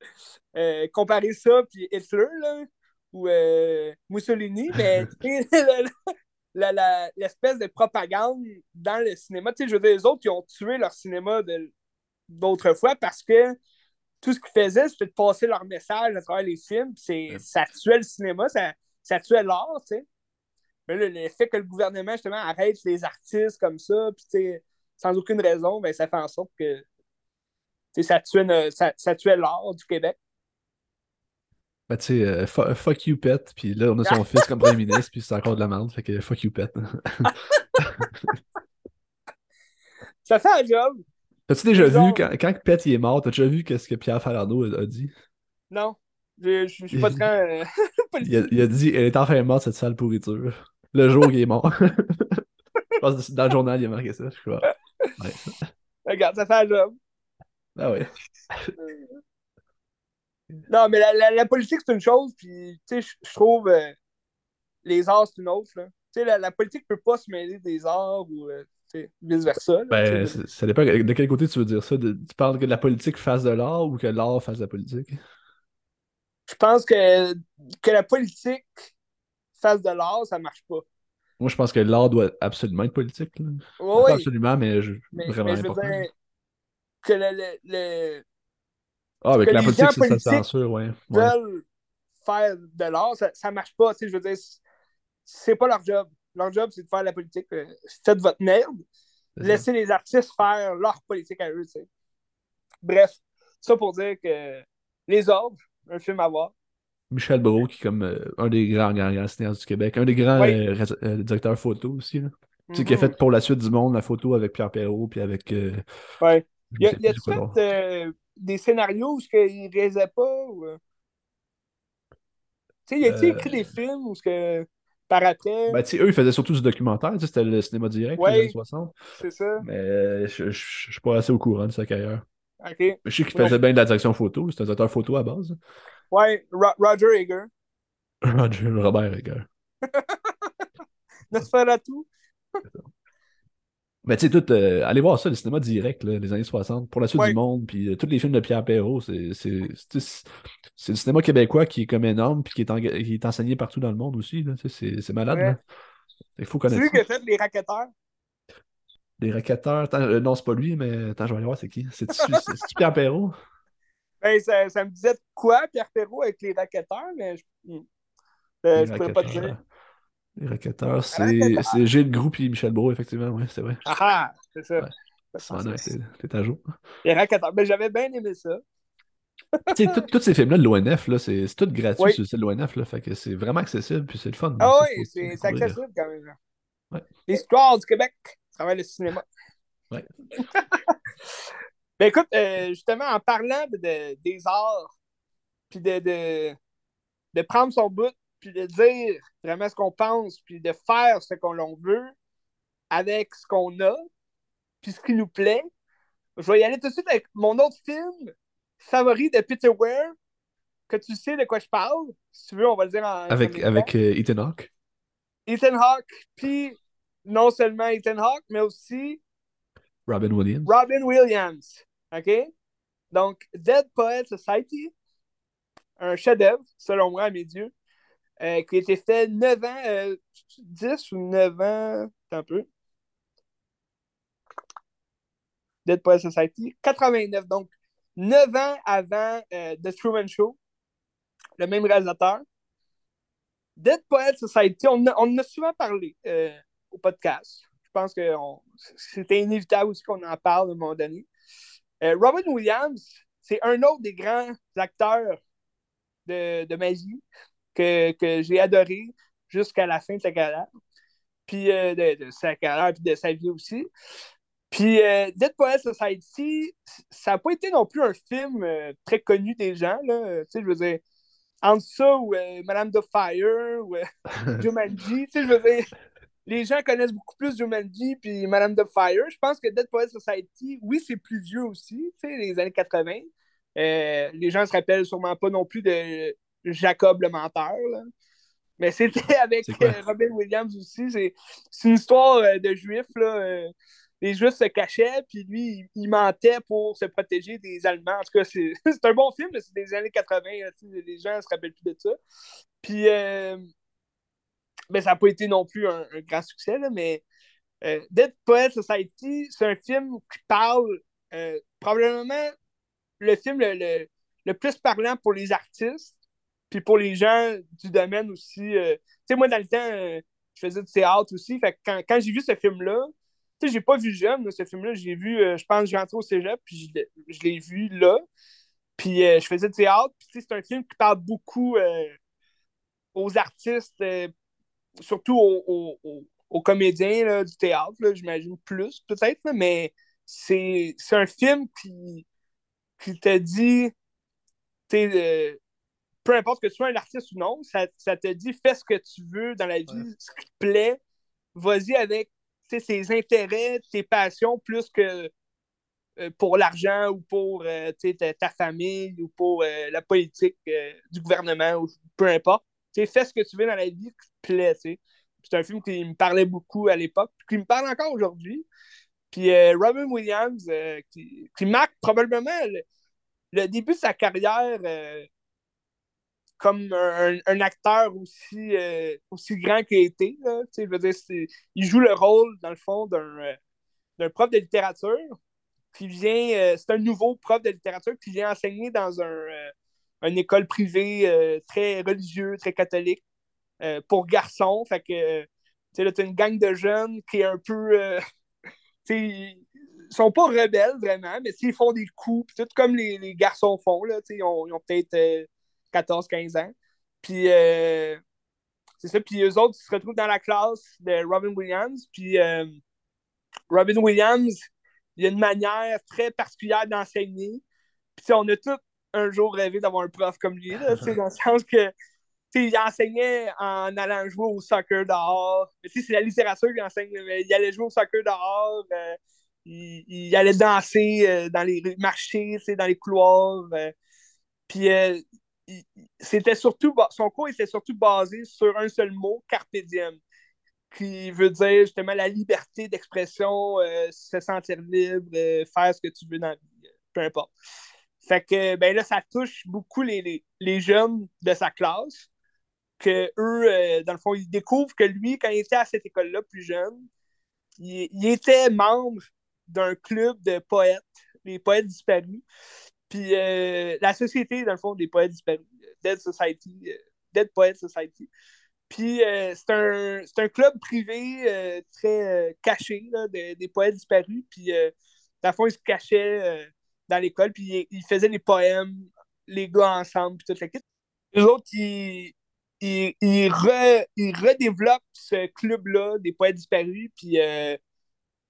euh, comparer ça puis Hitler, là, ou euh, Mussolini, mais l'espèce de propagande dans le cinéma. Tu sais, je veux dire, les autres, ils ont tué leur cinéma d'autrefois parce que tout ce qu'ils faisaient, c'était de passer leur message à travers les films. c'est-. Ça tuait le cinéma, ça, ça tuait l'art, tu sais. Mais là, le fait que le gouvernement, justement, arrête les artistes comme ça, puis sans aucune raison, ben, ça fait en sorte que ça tuait, ça, ça tuait l'art du Québec. Ben, tu sais, euh, fu- fuck you, pet. Puis là, on a son fils comme premier ministre, puis c'est encore de la merde. Fait que fuck you, pet. Ça fait un job. T'as-tu déjà vu, quand, quand Pet il est mort, t'as déjà vu qu'est-ce que Pierre Falardeau a, a dit? Non. Je je- je suis pas très euh, Il a, il a dit Elle est enfin morte, cette sale pourriture. Le jour où il est mort. Je pense que dans le journal, il a marqué ça. Je crois. Ouais. Regarde, ça fait un job. Ah ouais. Non, mais la, la, la politique, c'est une chose, puis, tu sais, je trouve euh, les arts, c'est une autre, là. Tu sais, la, la politique peut pas se mêler des arts ou, euh, vice-versa. Ben, ça dépend de quel côté tu veux dire ça. De- tu parles que la politique fasse de l'art ou que l'art fasse de la politique? Je pense que, que la politique fasse de l'art, ça marche pas. Moi, je pense que l'art doit absolument être politique. là. Oui, Pas absolument, mais je- mais, vraiment mais je veux dire que le, le, le- Ah, avec que la politique, c'est ça politiques censure, ouais. ouais. veulent faire de l'art, ça, ça marche pas. Tu sais, je veux dire, c'est- pas leur job. Leur job, c'est de faire de la politique. Euh, Faites votre merde. Ça. Laissez les artistes faire leur politique à eux, tu sais. Bref, ça pour dire que Les Ordres, un film à voir. Michel Brault, qui est comme euh, un des grands, grands, grands cinéastes du Québec, un des grands Oui. euh, euh, directeurs photo aussi. Là. Sais, qui a Mhm. fait pour la suite du monde la photo avec Pierre Perrault, puis avec. Ouais. Y a, fait des scénarios où il réalisait pas? Ou... Tu sais, y a-t-il Euh, écrit des films où ce que par après, Ben, eux, ils faisaient surtout du documentaire, c'était le cinéma direct, Ouais. les années 60. c'est ça? Mais je, je suis pas assez au courant de sa carrière. Je sais qu'il faisait bien de la direction photo, c'était un directeur photo à base. Ouais, Ro- Roger Eger. Roger Robert Egger. Nosferatu. Mais tu sais, tout, euh, allez voir ça, le cinéma direct, là, les années 60, pour la suite Ouais. du monde, puis euh, tous les films de Pierre Perrault, c'est c'est- c'est- c'est le cinéma québécois qui est comme énorme, puis qui est, en- qui est enseigné partout dans le monde aussi. tu C'est c'est malade. Ouais. là. Il faut C'est connaître lui ça. qui a fait Les Raquetteurs. Les raquetteurs, attends, euh, non, c'est pas lui, mais attends, je vais aller voir c'est qui. C'est-tu Pierre Perrault? Ben, ça, ça me disait de quoi, Pierre Perrault, avec Les Raquetteurs, mais je, hmm. Euh, Les je pourrais pas te dire. Les raquetteurs, c'est raquetteurs. c'est Gilles Groux et Michel Brault, effectivement, ouais, c'est vrai. Ah ah, c'est ça. Ouais. Ah, T'es à jour. Les Raquetteurs. Ben, j'avais bien aimé ça. Tous ces films-là de l'ONF, c'est tout gratuit Oui. sur le site de l'ONF, fait que c'est vraiment accessible, puis c'est le fun. Ah oui, c'est accessible quand même. Ouais. L'histoire du Québec, travers le cinéma. Ouais. ben écoute, euh, justement, en parlant de, de- des arts, puis de, de, de prendre son bout, puis de dire vraiment ce qu'on pense, puis de faire ce qu'on l'on veut avec ce qu'on a, puis ce qui nous plaît, je vais y aller tout de suite avec mon autre film favori de Peter Weir, que tu sais de quoi je parle. Si tu veux, on va le dire en. Avec, avec euh, Ethan Hawke. Ethan Hawke, puis non seulement Ethan Hawke, mais aussi Robin Williams. Robin Williams. OK? Donc, Dead Poet Society, un chef-d'œuvre, selon moi, à mes yeux, euh, qui a été fait 9 ans, euh, 10 ou 9 ans, un peu. Dead Poet Society, 89, donc 9 ans avant euh, The Truman Show, le même réalisateur. Dead Poet Society, on, en a souvent parlé euh, au podcast. Je pense que c'était inévitable aussi qu'on en parle à un moment donné. Euh, Robin Williams, c'est un autre des grands acteurs de, de ma vie que, que j'ai adoré jusqu'à la fin de sa carrière. Puis euh, de, sa carrière puis de sa vie aussi. Puis Dead Poet Society, ça n'a pas été non plus un film très connu des gens. Là. Tu sais, je veux dire, ça ou euh, Madame de Fire ou euh, Jumanji, tu sais, je veux dire, les gens connaissent beaucoup plus Jumanji puis Madame de Fire. Je pense que Dead Poet Society, oui, c'est plus vieux aussi, tu sais, les années 80. Euh, les gens se rappellent sûrement pas non plus de Jacob le menteur, là. Mais c'était avec Robin Williams aussi. C'est une histoire de juifs, là les Juifs se cachaient, puis lui, il, mentait pour se protéger des Allemands. En tout cas, c'est un bon film, c'est des années 80, les gens ne se rappellent plus de ça. Puis, euh, ben, ça n'a pas été non plus un, grand succès, mais euh, Dead Poet Society, c'est un film qui parle euh, probablement le film le, le, plus parlant pour les artistes, puis pour les gens du domaine aussi. tu sais, moi, dans le temps, je faisais du théâtre aussi, fait quand, quand j'ai vu ce film-là, tu sais, j'ai pas vu jeune, ce film-là. J'ai vu, euh, je pense, j'ai rentré au cégep, puis je l'ai vu là. Puis euh, je faisais du théâtre. Puis c'est un film qui parle beaucoup euh, aux artistes, surtout aux, comédiens du théâtre, j'imagine plus peut-être, mais c'est un film qui, qui te dit, peu importe que tu sois un artiste ou non, ça, ça, te dit fais ce que tu veux dans la vie, ce qui te plaît, vas-y avec ses intérêts, tes passions, plus que euh, pour l'argent ou pour euh, ta, famille ou pour euh, la politique du gouvernement ou peu importe. fais ce que tu veux dans la vie C'est un film qui me parlait beaucoup à l'époque, qui me parle encore aujourd'hui. Puis Robin Williams, qui, marque probablement le, début de sa carrière comme un, acteur aussi, euh, aussi grand qu'il a été. Là, veux dire, il joue le rôle, dans le fond, d'un euh, prof de littérature vient. Euh, c'est un nouveau prof de littérature qui vient enseigner dans un, une école privée très religieuse, très catholique pour garçons. Fait que tu as une gang de jeunes qui est un peu. ils sont pas rebelles vraiment, mais ils font des coups, tout comme les, les garçons font. Là, ils ont, ils ont peut-être 14-15 ans. Puis euh, c'est ça. Puis eux autres, ils se retrouvent dans la classe de Robin Williams. Puis euh, Robin Williams, il a une manière très particulière d'enseigner. Puis on a tous un jour rêvé d'avoir un prof comme lui, là, dans le sens que il enseignait en allant jouer au soccer dehors. C'est la littérature qu'il enseigne, mais il allait jouer au soccer dehors. Euh, il, allait danser dans les marchés, dans les couloirs. puis c'était surtout, son cours était surtout basé sur un seul mot, carpe diem, qui veut dire justement la liberté d'expression, euh, se sentir libre, euh, faire ce que tu veux dans la vie, euh, peu importe. Fait que, ben là, ça touche beaucoup les, les, jeunes de sa classe, que eux, dans le fond, ils découvrent que lui, quand il était à cette école-là, plus jeune, il, était membre d'un club de poètes, les poètes disparus. Puis euh, la société, dans le fond, des poètes disparus, Dead Society, euh, Dead Poet Society. Puis euh, c'est un, un, club privé très caché là, des poètes disparus. Puis dans le fond, ils se cachaient dans l'école, puis ils, faisaient des poèmes, les gars ensemble, puis toute la Les autres, ils, ils, ils, redéveloppent ce club-là des poètes disparus, puis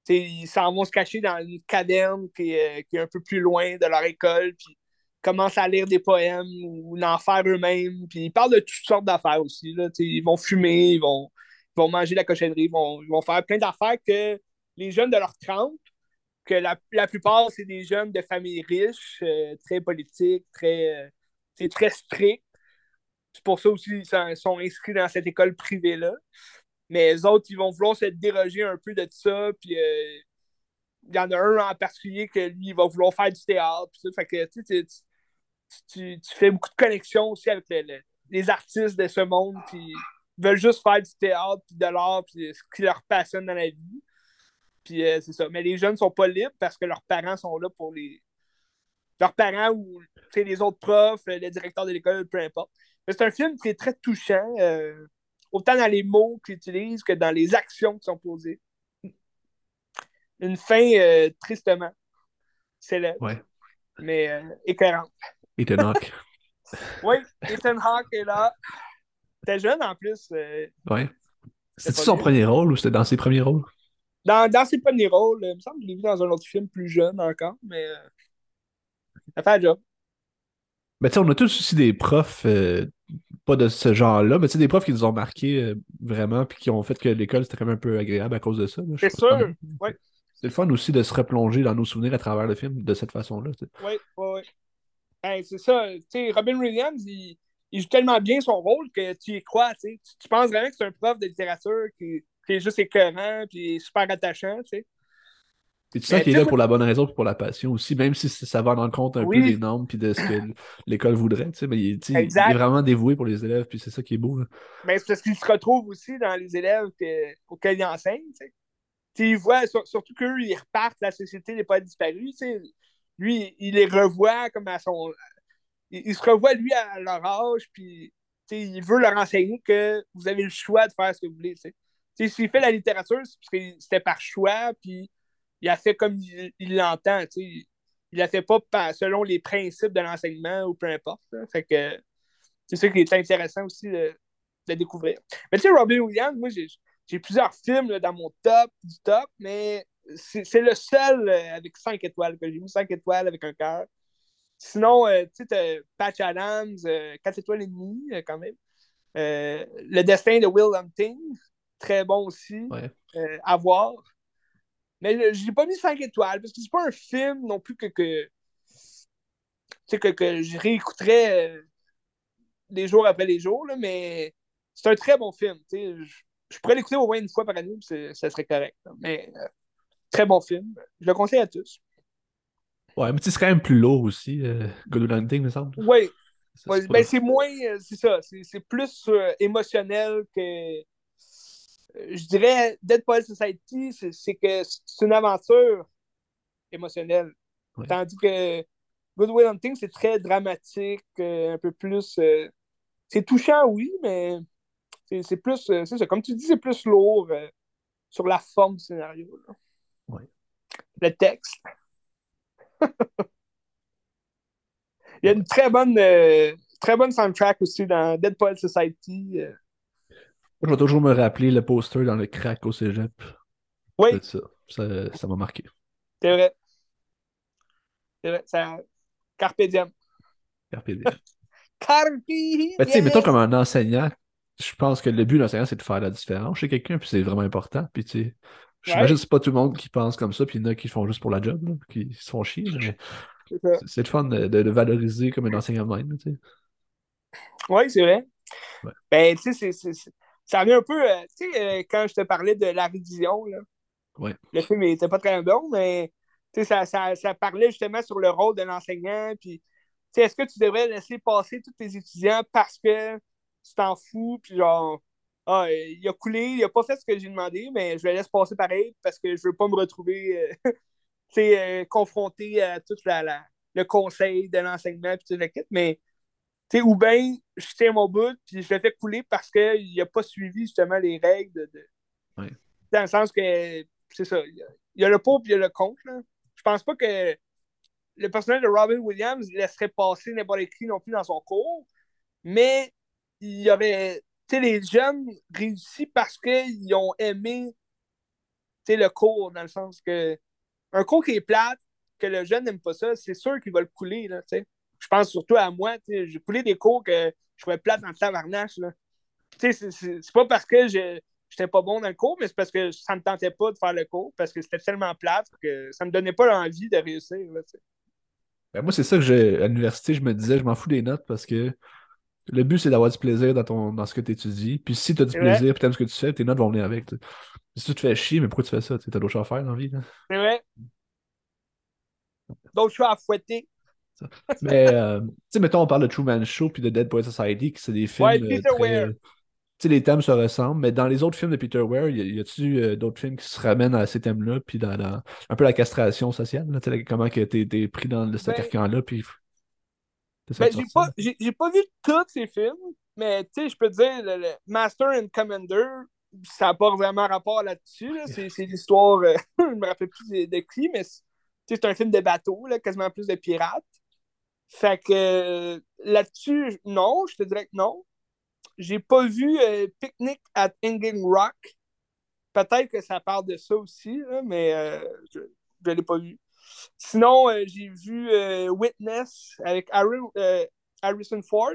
ils s'en vont se cacher dans une caverne qui est, qui est, un peu plus loin de leur école, puis commencent à lire des poèmes ou en faire eux-mêmes. Puis ils parlent de toutes sortes d'affaires aussi. Là, ils vont fumer, ils vont, vont manger la cochonnerie, ils vont, vont faire plein d'affaires que les jeunes de leur 30, que la, la plupart, c'est des jeunes de familles riches, euh, très politiques, très, euh, très stricts. C'est pour ça aussi qu'ils sont inscrits dans cette école privée-là. Mais les autres, ils vont vouloir se déroger un peu de ça. Puis euh, il y en a un en particulier que lui, il va vouloir faire du théâtre. Puis Fait que tu, tu, tu, fais beaucoup de connexions aussi avec les artistes de ce monde qui veulent juste faire du théâtre, puis de l'art, puis ce qui leur passionne dans la vie. Puis euh, c'est ça. Mais les jeunes sont pas libres parce que leurs parents sont là pour les. Leurs parents ou les autres profs, le directeur de l'école, peu importe. C'est un film qui est très touchant. Euh, autant dans les mots qu'ils utilisent que dans les actions qui sont posées. Une fin euh, tristement célèbre, Ouais. mais euh, écœurante. Ethan Hawke. Oui, Ethan Hawke est là. T'es jeune en plus. Ouais. C'était son premier rôle ou c'était dans ses premiers rôles? dans, dans ses premiers rôles, il me semble que je l'ai vu dans un autre film plus jeune encore, mais ça fait un job. Mais tu sais, on a tous aussi des profs, euh, pas de ce genre-là, mais tu sais, des profs qui nous ont marqué euh, vraiment, puis qui ont fait que l'école c'était quand même un peu agréable à cause de ça. C'est sûr. Oui, C'est le fun aussi de se replonger dans nos souvenirs à travers le film de cette façon-là. oui, oui. oui. Ben, c'est ça. Tu sais, Robin Williams, il, il joue tellement bien son rôle que tu y crois. tu. Tu, penses vraiment que c'est un prof de littérature qui, qui est juste écœurant puis super attachant. Tu Puis tu Mais sens qu'il est là pour la bonne raison puis pour la passion aussi, même si ça va le compte un Oui. peu des normes puis de ce que l'école voudrait. tu sais, Mais il, tu sais, il Exact. est vraiment dévoué pour les élèves, puis c'est ça qui est beau. là. Ben, c'est parce qu'il se retrouve aussi dans les élèves que- auxquels il enseigne. Tu sais. Il voit, sur- surtout qu'eux, ils repartent, la société n'est pas disparue. tu sais. Lui, il les revoit comme à son. Il, il se revoit, lui, à leur âge, puis tu sais, il veut leur enseigner que vous avez le choix de faire ce que vous voulez. tu sais. Tu sais, S'il fait la littérature, c'est parce que c'était par choix, puis il a fait comme il l'entend. tu sais. Il a fait pas par- selon les principes de l'enseignement ou peu importe. là. Fait que c'est ça qui est intéressant aussi de, de découvrir. Mais tu sais, Robin Williams, moi, j'ai plusieurs films là, dans mon top du top, mais c'est le seul euh, avec 5 étoiles que j'ai mis 5 étoiles avec un cœur. Sinon, euh, tu sais, Patch Adams, euh, 4 étoiles et demie euh, quand même. Le destin de Will Hunting, très bon aussi Ouais. à voir. Mais je n'ai pas mis 5 étoiles parce que c'est pas un film non plus que, que, tu sais, que, que je réécouterais euh, des jours après les jours, là, mais c'est un très bon film. Je, je pourrais l'écouter au moins une fois par année, ça serait correct. là. Mais euh, très bon film. Je le conseille à tous. Ouais, mais c'est quand même plus lourd aussi, euh, Good Hunting, me semble. Oui, Ouais, c'est ben c'est moins, euh, c'est ça, c'est plus émotionnel que, je dirais, Dead Poet Society, c'est que c'est une aventure émotionnelle. Ouais. Tandis que Good Will Hunting, c'est très dramatique, euh, un peu plus, euh, c'est touchant, oui, mais c'est plus, euh, c'est ça, comme tu dis, c'est plus lourd sur la forme du scénario. là. Ouais. Le texte. Il y a une très bonne, euh, très bonne soundtrack aussi dans Dead Poet Society. Je vais toujours me rappeler le poster dans le crack au cégep. Oui, ça. Ça ça m'a marqué. c'est vrai. C'est vrai. Ça... Carpe diem. Carpe diem. Carpe Ben, tu sais, diem. mettons comme un enseignant, je pense que le but de l'enseignant, c'est de faire la différence chez quelqu'un, puis c'est vraiment important. Puis, tu sais, j'imagine que c'est pas tout le monde qui pense comme ça, puis il y en a qui font juste pour la job, là, qui se font chier, mais C'est ça. le fun de, de le valoriser comme un enseignant même, tu sais. Oui, c'est vrai. Ouais. Ben, tu sais, c'est- ça revient un peu, euh, tu sais, euh, quand je te parlais de la révision, là, Ouais. le film était pas très bon, mais tu sais, ça, ça, ça parlait justement sur le rôle de l'enseignant, puis, tu sais, est-ce que tu devrais laisser passer tous tes étudiants parce que tu t'en fous, puis genre, ah, il a coulé, il a pas fait ce que j'ai demandé, mais je le laisse passer pareil parce que je veux pas me retrouver, euh, tu sais, euh, confronté à tout la, la- le conseil de l'enseignement, puis tout le kit, mais tu sais, ou bien je tiens mon bout puis je le fais couler parce qu'il n'a pas suivi justement les règles de. de- Ouais. Dans le sens que c'est ça. Il y, a, il y a le pour puis il y a le contre. Là. Je pense pas que le personnage de Robin Williams laisserait passer n'importe qui non plus dans son cours, mais il y aurait. Tu sais, les jeunes réussi parce qu'ils ont aimé le cours, dans le sens que un cours qui est plate, que le jeune n'aime pas ça, c'est sûr qu'il va le couler. Là, tu sais je pense surtout à moi. tu J'ai coulé des cours que je trouvais plate dans le tabarnache. Tu C'est pas parce que je j'étais pas bon dans le cours, mais c'est parce que ça me tentait pas de faire le cours, parce que c'était tellement plate que ça me donnait pas l'envie de réussir. là, tu. Ben, moi, c'est ça que j'ai à l'université, je me disais, je m'en fous des notes parce que le but, c'est d'avoir du plaisir dans, ton, dans ce que tu étudies. Puis si tu as du plaisir, puis t'aimes ce que tu fais, tes notes vont venir avec. tu. Si tu te fais chier, mais pourquoi tu fais ça? Tu as d'autres choses à faire dans la vie. C'est vrai. D'autres choix à fouetter. Mais, euh, tu sais, mettons, on parle de Truman Show puis de Dead Poet Society, qui c'est des films. Ouais, euh, Peter très- Weir. Tu sais, les thèmes se ressemblent, mais dans les autres films de Peter Weir, y a-tu euh, d'autres films qui se ramènent à ces thèmes-là, puis dans, dans un peu la castration sociale, là, tu sais, comment que t'es t'es pris dans le- ce Ben, carcan-là, puis. t'essaies Ben, de j'ai pas, j'ai j'ai pas vu tous ces films, Mais tu sais, je peux te dire, le, Master and Commander, ça n'a pas vraiment rapport là-dessus. Là. C'est, l'histoire, euh, je me rappelle plus de, qui, mais c'est un film de bateau, là, quasiment plus de pirates. Fait que euh, là-dessus, non, je te dirais que non. J'ai pas vu euh, Picnic at Hanging Rock. Peut-être que ça parle de ça aussi, mais je ne l'ai pas vu. Sinon, j'ai vu Witness avec Harrison Ford.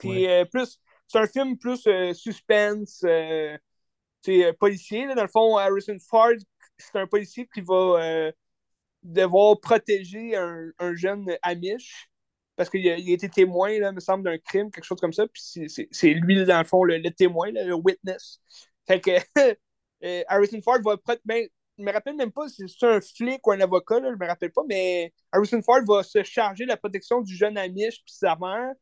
Qui plus. C'est un film plus suspense, policier. Dans le fond, Harrison Ford, c'est un policier qui va devoir protéger un, un jeune Amish parce qu'il a, a, été témoin, là, me semble, d'un crime, quelque chose comme ça. Puis c'est lui, dans le fond, le, témoin, le witness. Fait que euh, Harrison Ford va. Ben, je me rappelle même pas si c'est un flic ou un avocat, là, je me rappelle pas, mais Harrison Ford va se charger de la protection du jeune Amish puis sa mère.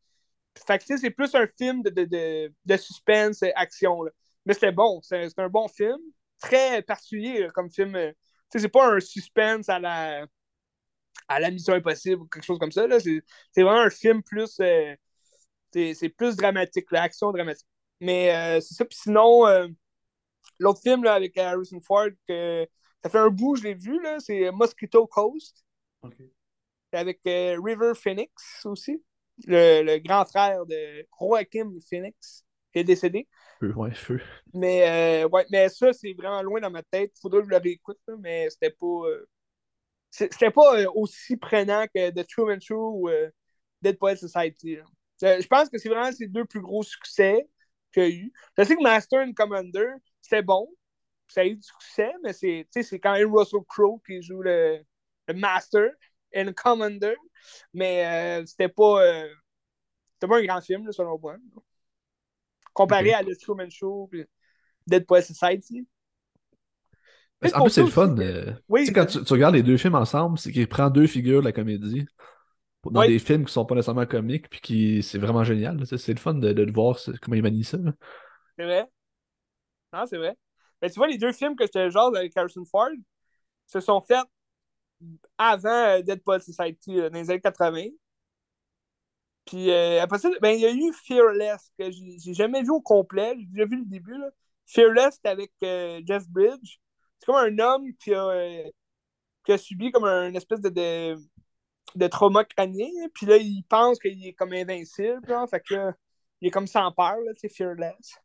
Fait que c'est plus un film de, de, de, de suspense, action. Là. Mais c'était bon, c'est un bon film. Très particulier comme film euh, c'est pas un suspense à la à la mission impossible ou quelque chose comme ça. C'est vraiment un film plus. Euh, c'est plus dramatique, l'action dramatique. Mais euh, c'est ça. Puis sinon, euh, l'autre film là, avec Harrison Ford, que ça fait un bout, je l'ai vu, c'est Mosquito Coast. Avec River Phoenix aussi, le, le, grand frère de Joaquin Phoenix, qui est décédé. Feu, ouais, feu. Mais, euh, ouais, mais ça, c'est vraiment loin dans ma tête. Faudrait que je le réécoute, mais c'était pas. Euh, c'était pas euh, aussi prenant que The Truman Show ou Dead Poet Society. Je pense que c'est vraiment ces deux plus gros succès qu'il y a eu. Je sais que Master and Commander, c'était bon. Ça a eu du succès, mais c'est quand même Russell Crowe qui joue le, le Master and Commander. Mais c'était pas. c'était pas un grand film, là, selon moi comparé à The Truman Show et Dead Poet Society. En plus, c'est le fun. oui, quand tu, regardes les deux films ensemble, c'est qu'il prend deux figures de la comédie dans des films qui sont pas nécessairement comiques, puis qui c'est vraiment génial. C'est le fun de, de, voir comment il manie ça. C'est vrai. Non, c'est vrai. Mais tu vois, les deux films que j'étais genre avec Harrison Ford se sont faits avant euh, Dead Poet Society, dans les années 80. Puis euh, après ça, ben, il y a eu Fearless, que j'ai jamais vu au complet. J'ai déjà vu le début. Là. Fearless, avec euh, Jeff Bridge. C'est comme un homme qui a, euh, qui a subi comme un espèce de, de, de trauma crânien. Puis là, il pense qu'il est comme invincible. Fait que il est comme sans peur, là, Fearless.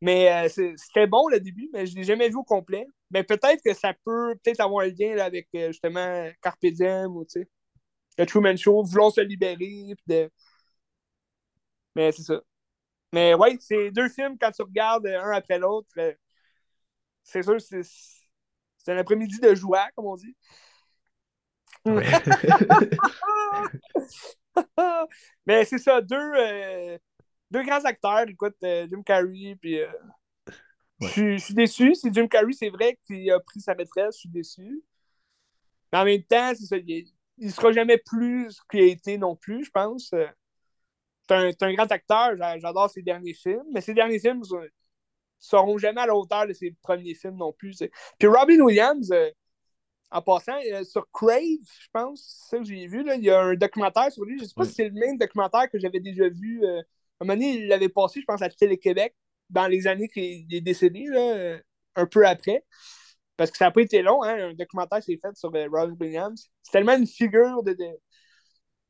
Mais c'était bon le début, mais je l'ai jamais vu au complet. Mais peut-être que ça peut peut-être avoir un lien là, avec justement Carpe Diem ou tu sais. Le Truman Show, vouloir se libérer. De mais c'est ça. Mais ouais, c'est deux films, quand tu regardes un après l'autre, euh, c'est sûr, c'est, c'est un après-midi de joie, comme on dit. Mais c'est ça, deux, euh, deux grands acteurs. Écoute, euh, Jim Carrey, puis. Je suis déçu. Si Jim Carrey, c'est vrai qu'il a pris sa retraite, je suis déçu. Mais en même temps, c'est ça, il ne sera jamais plus qu'il a été non plus, je pense c'est un, grand acteur, j'adore ses derniers films, mais ses derniers films ne seront jamais à la hauteur de ses premiers films non plus. Puis Robin Williams, euh, en passant, euh, sur Crave, je pense, c'est ça que j'ai vu, là, il y a un documentaire sur lui. Je ne sais pas si c'est le même documentaire que j'avais déjà vu. Euh, à un moment donné, il l'avait passé, je pense, à Télé-Québec, dans les années qu'il est décédé, là, un peu après. Parce que ça n'a pas été long, hein, un documentaire s'est fait sur Robin Williams. C'est tellement une figure de,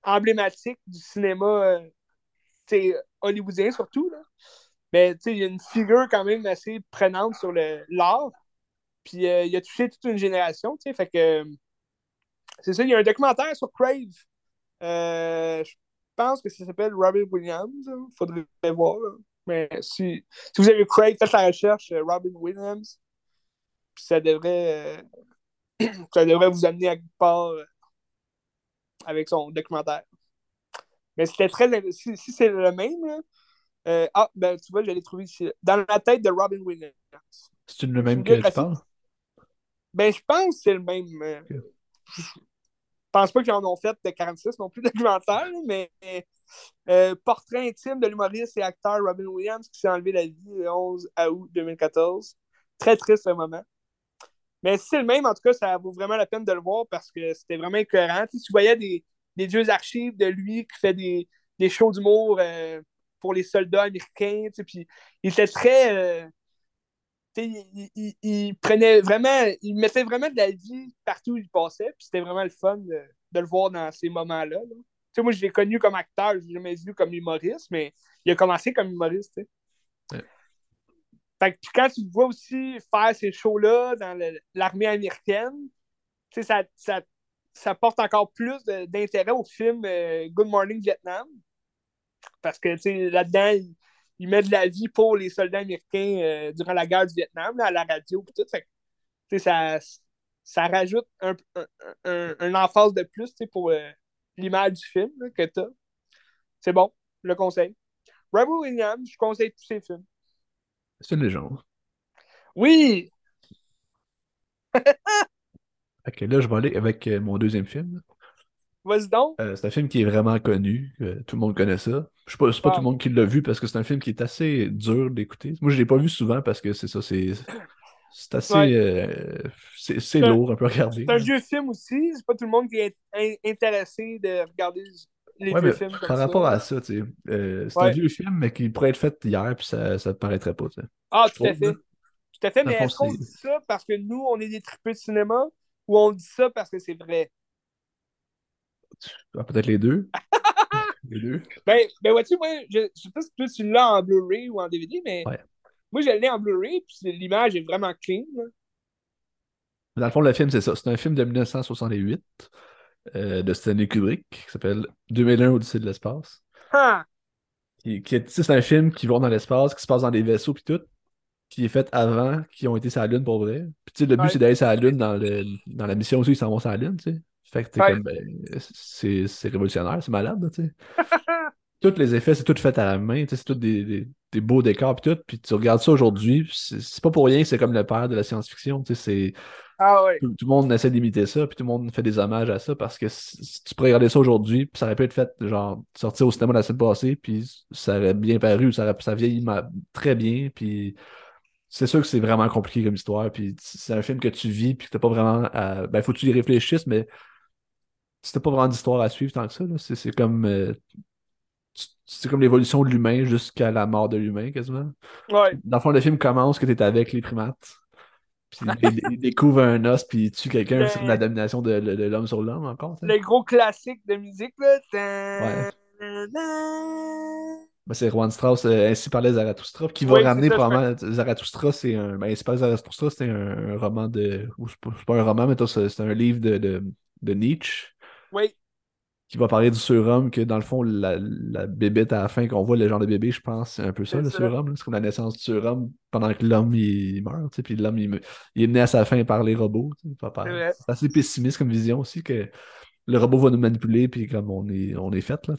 emblématique du cinéma hollywoodien surtout. Là. Mais il y a une figure quand même assez prenante sur l'art. Puis euh, il a touché toute une génération. Fait que c'est ça, il y a un documentaire sur Crave. Euh, je pense que ça s'appelle Robin Williams. Il faudrait voir. Mais si, si, vous avez Crave, faites la recherche euh, Robin Williams. Puis ça devrait ça devrait vous amener à quelque part avec son documentaire. Mais c'était très. Si, si c'est le même, euh, ah, ben tu vois, je l'ai trouvé ici. Dans la tête de Robin Williams. C'est le même que tu parles? Ben, je pense que c'est le même. Euh, je pense pas qu'ils en ont fait de 46 non plus documentaire, mais euh, portrait intime de l'humoriste et acteur Robin Williams qui s'est enlevé la vie le 11 août 2014. Très triste ce moment. Mais si c'est le même, en tout cas, ça vaut vraiment la peine de le voir parce que c'était vraiment écœurant. Tu, tu voyais des, des vieux archives de lui qui fait des, des shows d'humour euh, pour les soldats américains. Puis il était très. Euh, il, prenait vraiment. Il mettait vraiment de la vie partout où il passait. Puis c'était vraiment le fun de, le voir dans ces moments-là. Moi, je l'ai connu comme acteur, je l'ai jamais vu comme humoriste, mais il a commencé comme humoriste. Fait que, quand tu le vois aussi faire ces shows-là dans l'armée américaine, ça, ça, ça, porte encore plus d'intérêt au film euh, Good Morning Vietnam. Parce que là-dedans, il, met de la vie pour les soldats américains euh, durant la guerre du Vietnam, à la radio et tout. Fait ça, ça rajoute un, un, un, emphase de plus pour euh, l'image du film que tu as. C'est bon, le conseil. Robert Williams, je conseille tous ses films. C'est une légende. Oui! ok, là, je vais aller avec euh, mon deuxième film. Vas-y donc. Euh, c'est un film qui est vraiment connu. tout le monde connaît ça. Je sais pas, c'est pas tout le monde qui l'a vu parce que c'est un film qui est assez dur d'écouter. Moi, je l'ai pas vu souvent parce que c'est ça, c'est. C'est assez. Euh, c'est lourd un peu à regarder. C'est un vieux film aussi. C'est pas tout le monde qui est intéressé de regarder les vieux films. Par rapport à ça, tu sais, euh, c'est un vieux film, mais qui pourrait être fait hier, puis ça, te paraîtrait pas. Tu sais. Ah, tout à fait. Tout à fait, mais est-ce qu'on dit ça parce que nous, on est des tripeux de cinéma? Ou on dit ça parce que c'est vrai? Ah, peut-être les deux. les deux. Ben, ben vois-tu, moi, je, je sais pas si toi tu l'as en Blu-ray ou en DVD, mais moi, je l'ai en Blu-ray, puis l'image est vraiment clean. Dans le fond, le film, c'est ça. C'est un film de 1968 euh, de Stanley Kubrick qui s'appelle 2001 Odyssée de l'espace. Ah! Qui, c'est un film qui va dans l'espace, qui se passe dans des vaisseaux, puis tout, qui est fait avant, qui ont été sur la Lune pour vrai. Puis le but, c'est d'aller sur la Lune dans, le, dans la mission aussi, ils s'en vont sur la Lune, tu sais. Fait que comme, ben, c'est révolutionnaire, c'est malade, tu sais. tous les effets, c'est tout fait à la main, c'est tout des, des, beaux décors, puis tout. Puis tu regardes ça aujourd'hui, c'est pas pour rien c'est comme le père de la science-fiction, c'est. Ah tout, le monde essaie d'imiter ça, puis tout le monde fait des hommages à ça, parce que si, tu pourrais regarder ça aujourd'hui, puis ça aurait pu être fait, genre, sortir au cinéma la semaine passée, puis ça aurait bien paru, ça, aurait, ça vieillit très bien, puis c'est sûr que c'est vraiment compliqué comme histoire, puis c'est un film que tu vis, puis que t'as pas vraiment à... Ben, faut que tu y réfléchisses, mais c'était pas vraiment d'histoire à suivre tant que ça, c'est comme... Euh, c'est comme l'évolution de l'humain jusqu'à la mort de l'humain, quasiment. Ouais. Dans le fond, le film commence que tu es avec les primates. Puis il, découvre un os, puis il tue quelqu'un sur la domination de, l'homme sur l'homme encore. Le gros classique de musique, là. Ouais. Ben, c'est Juan Strauss, euh, Ainsi parlait Zarathustra, qui va ramener probablement. Zarathustra, c'est un. Ben, Ainsi parlait Zarathustra, c'est un, roman de. C'est pas, pas, un roman, mais c'est un livre de, de, de Nietzsche. Oui qui va parler du surhomme, que dans le fond, la, la bébête à la fin qu'on voit, le genre de bébé, je pense, c'est un peu ça, le surhomme. C'est comme la naissance du surhomme pendant que l'homme il, meurt, tu sais, puis l'homme il, il, est mené à sa fin par les robots. C'est assez pessimiste comme vision aussi que le robot va nous manipuler, puis comme on est, on est fait, là.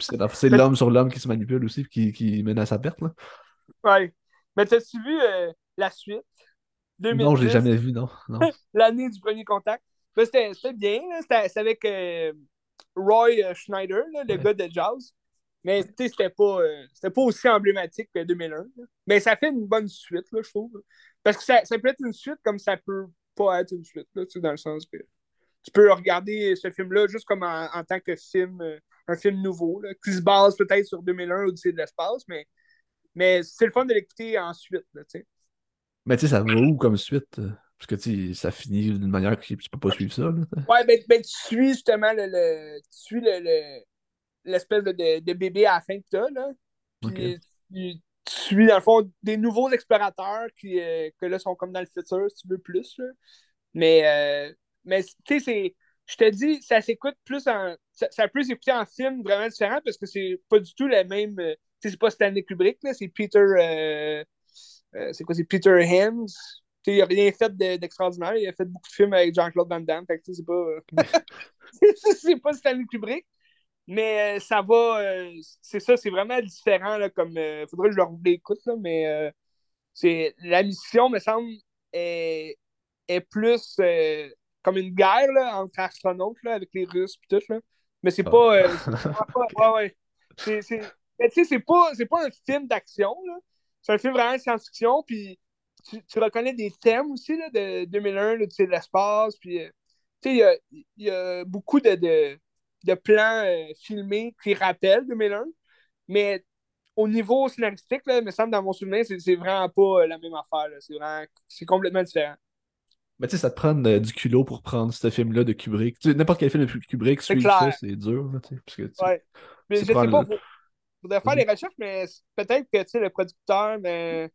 C'est l'homme sur l'homme qui se manipule aussi, qui, qui mène à sa perte, là. Ouais. Mais t'as-tu vu euh, la suite? 2010, non, je l'ai jamais vu, non. non. L'année du premier contact. C'était bien, c'était avec. Euh, Roy euh, Schneider, le gars de jazz. Mais c'était pas, euh, pas aussi emblématique que 2001. Mais ça fait une bonne suite, là, je trouve. Parce que ça, ça, peut être une suite comme ça peut pas être une suite, là, dans le sens que tu peux regarder ce film-là juste comme en, tant que film, un film nouveau, là, qui se base peut-être sur 2001 Odyssée de l'espace, mais, mais c'est le fun de l'écouter ensuite. Là, mais tu sais, ça va où comme suite? Parce que tu ça finit d'une manière que tu peux pas suivre ça. Là. Ouais, ben, ben, tu suis justement le, tu suis le, l'espèce de, de, bébé à la fin que tu as. Là. Puis tu, suis, dans le fond, des nouveaux explorateurs qui euh, que là sont comme dans le futur, si tu veux plus. Là. Mais, euh, mais tu sais, je te dis, ça s'écoute plus en. Ça, ça, peut s'écouter en film vraiment différent parce que c'est pas du tout le même. Euh, tu sais, c'est pas Stanley Kubrick, là, c'est Peter. c'est quoi, c'est Peter Hems il n'a rien fait d'extraordinaire. il a fait beaucoup de films avec Jean-Claude Van Damme. Fait c'est pas. c'est pas Stanley Kubrick. Mais euh, ça va. Euh, c'est ça, c'est vraiment différent. Là, comme, euh, faudrait que je le réécoute, là, mais c'est la mission, me semble, est, est plus comme une guerre là, entre astronautes là, avec les Russes et tout. Là. Mais c'est pas. ouais, ouais. C'est, mais tu sais, c'est pas, pas un film d'action. C'est un film vraiment de science-fiction. Puis tu, reconnais des thèmes aussi là, de 2001, sais de l'espace. Puis, euh, il y a, y a, beaucoup de, de, de plans euh, filmés qui rappellent 2001. Mais au niveau scénaristique, là, il me semble, dans mon souvenir, c'est vraiment pas la même affaire. C'est vraiment... C'est complètement différent. Mais tu sais, ça te prend du culot pour prendre ce film-là de Kubrick. N'importe quel film de Kubrick, suivre ça, c'est dur. Là, parce que, ouais. Mais je sais pas, il faudrait faire les recherches, mais peut-être que tu sais, le producteur, mais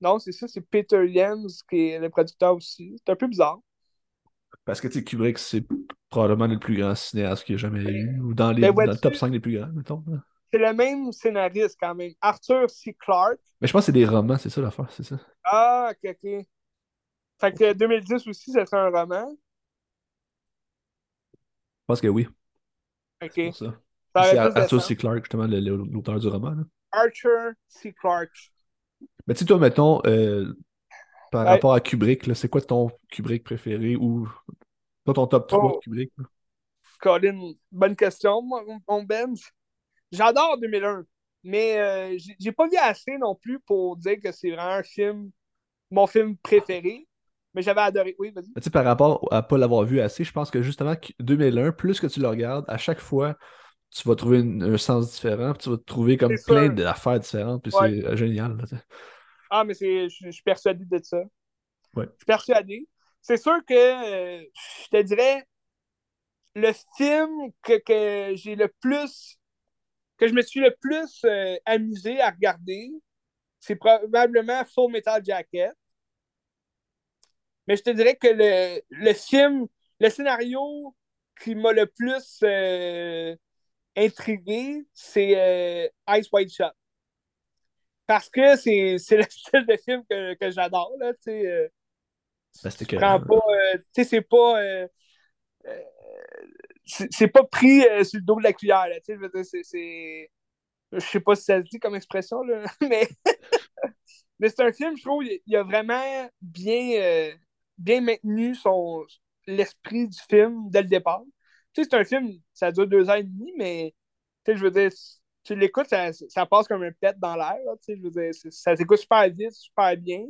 non, c'est ça, c'est Peter Jens qui est le producteur aussi. C'est un peu bizarre. Parce que tu sais, Kubrick, c'est probablement le plus grand cinéaste qu'il y a jamais eu, ou dans, les, ben, dans le top 5 des plus grands, mettons. C'est le même scénariste quand même, Arthur C. Clarke. Mais je pense que c'est des romans, c'est ça l'affaire, c'est ça. Ah, ok, ok. Fait que 2010 aussi, ça serait un roman. Je pense que oui. Ok. C'est ça. C'est Arthur C. Clarke, justement, l'auteur du roman. Là. Arthur C. Clarke. Mais tu sais, toi, mettons, euh, par rapport à Kubrick, c'est quoi ton Kubrick préféré ou ton top 3 de Kubrick? Colin, bonne question, mon Ben. J'adore 2001, mais euh, j'ai pas vu assez non plus pour dire que c'est vraiment un film, mon film préféré. Mais j'avais adoré. Oui, vas-y. Tu sais, par rapport à pas l'avoir vu assez, je pense que justement, 2001, plus que tu le regardes, à chaque fois, tu vas trouver un sens différent, tu vas trouver comme plein d'affaires différentes, puis c'est euh, génial. ah, mais je, je suis persuadé de ça. Ouais. Je suis persuadé. C'est sûr que euh, je te dirais le film que, que j'ai le plus que je me suis le plus euh, amusé à regarder, c'est probablement Full Metal Jacket. Mais je te dirais que le, le film, le scénario qui m'a le plus intrigué, c'est euh, Ice White Shot. Parce que c'est, c'est le style de film que, que j'adore. Là, tu sais, euh, que... pas, euh, tu sais, c'est pas. Euh, euh, c'est, pas pris sur le dos de la cuillère. Là, tu sais, c'est, c'est... Je sais pas si ça se dit comme expression, là, mais. mais c'est un film, je trouve, il a vraiment bien, bien maintenu son, l'esprit du film dès le départ sais, c'est un film, ça dure deux ans et demi, mais tu sais, je veux dire, tu l'écoutes, ça, ça, passe comme un pet dans l'air. Tu sais, je veux dire, ça s'écoute super vite, super bien.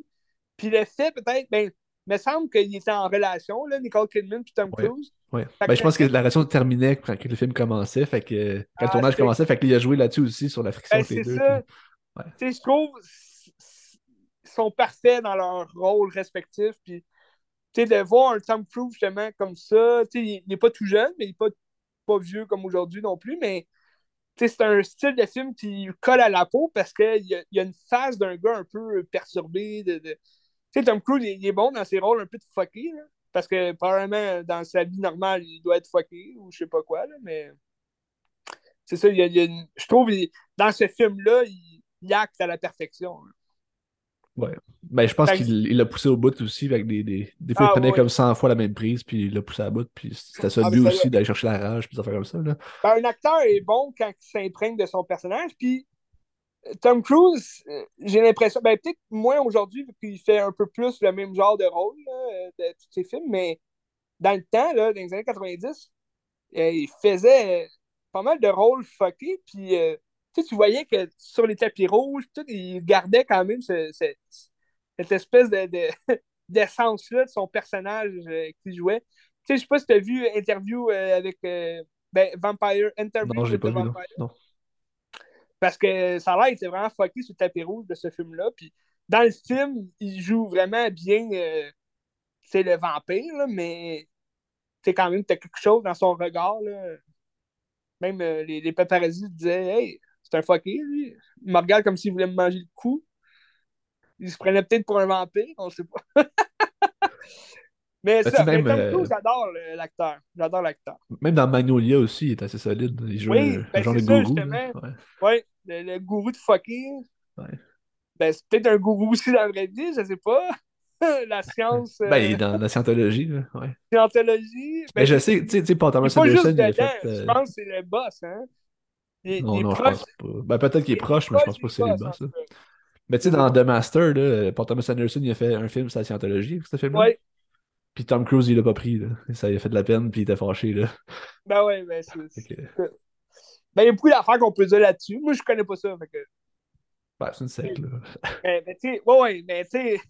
Puis le fait, peut-être, ben, il me semble qu'il était en relation, là, Nicole Kidman puis Tom Cruise. Ouais. Ben, je pense que la relation terminait quand le film commençait, fait que quand le ah, tournage commençait, fait qu'il a joué là-dessus aussi sur la friction ben, les deux. Ça. Ouais. Tu sais, je trouve ils sont parfaits dans leur rôle respectif, puis sais, de voir un Tom Cruise justement comme ça, tu il n'est pas tout jeune, mais il n'est pas, pas vieux comme aujourd'hui non plus, mais c'est un style de film qui colle à la peau parce qu'il y, a, y a une face d'un gars un peu perturbé. De, sais, Tom Cruise, il, est bon dans ses rôles un peu de fucké, parce que probablement dans sa vie normale, il doit être fucké ou je sais pas quoi, là, mais c'est ça, il y a, je trouve, dans ce film-là, il, il, acte à la perfection. Ouais. Ben, je pense qu'il l'a poussé au bout aussi. Avec des, des, des fois, il ah, prenait comme 100 fois la même prise, puis il l'a poussé à bout. Puis c'était ça le ah, but aussi d'aller chercher la rage, puis ça faire comme ça. Là. Ben, un acteur est bon quand il s'imprègne de son personnage. Puis euh, Tom Cruise, euh, j'ai l'impression, ben, peut-être moins aujourd'hui, qu'il fait un peu plus le même genre de rôle là, de tous ses films, mais dans le temps, là, dans les années 90, euh, il faisait pas mal de rôles fuckés. Puis tu, tu voyais que sur les tapis rouges, tout, il gardait quand même cette espèce de, d'essence-là de son personnage euh, qu'il jouait. Tu sais, je sais pas si tu as vu interview euh, avec euh, ben, Vampire Interview. Non, j'ai pas vu, non. Parce que ça a l'air, il était vraiment fucké sur le tapis rouge de ce film-là. Puis dans le film, il joue vraiment bien c'est le vampire, là, mais c'est quand même quelque chose dans son regard. Là. Même les, les paparazzi disaient Hey, c'est un fucké, lui. Il me regarde comme s'il voulait me manger le cou. Il se prenait peut-être pour un vampire, on sait pas. mais ça, même, euh, j'adore l'acteur. J'adore l'acteur. Même dans Magnolia aussi, il est assez solide. Il joue oui, un, ben, genre de gourou. Ouais. le, gourou de fucking. Ouais. Ben, c'est peut-être un gourou aussi dans la vraie vie, je sais pas. la science. Ben, il est dans la scientologie, là. Ouais. Scientologie. Ben, mais je sais, tu sais, tu sais, Thomas Anderson, il a fait. Euh... Je pense que c'est le boss, hein non, non, je pense pas. Ben, peut-être qu'il est proche, mais je pense pas que c'est le boss. Mais tu sais, dans The Master, là, Paul Thomas Anderson, il a fait un film sur la scientologie, ce film-là. Oui. Puis Tom Cruise, il l'a pas pris. Là. Ça lui a fait de la peine, puis il était fâché. Là. Ben ouais, ben c'est. Ben, il y a beaucoup d'affaires qu'on peut dire là-dessus. Moi, je connais pas ça. Fait que... Ben, c'est une secte, là. Ben, ben, tu sais, ouais, ouais, mais tu sais,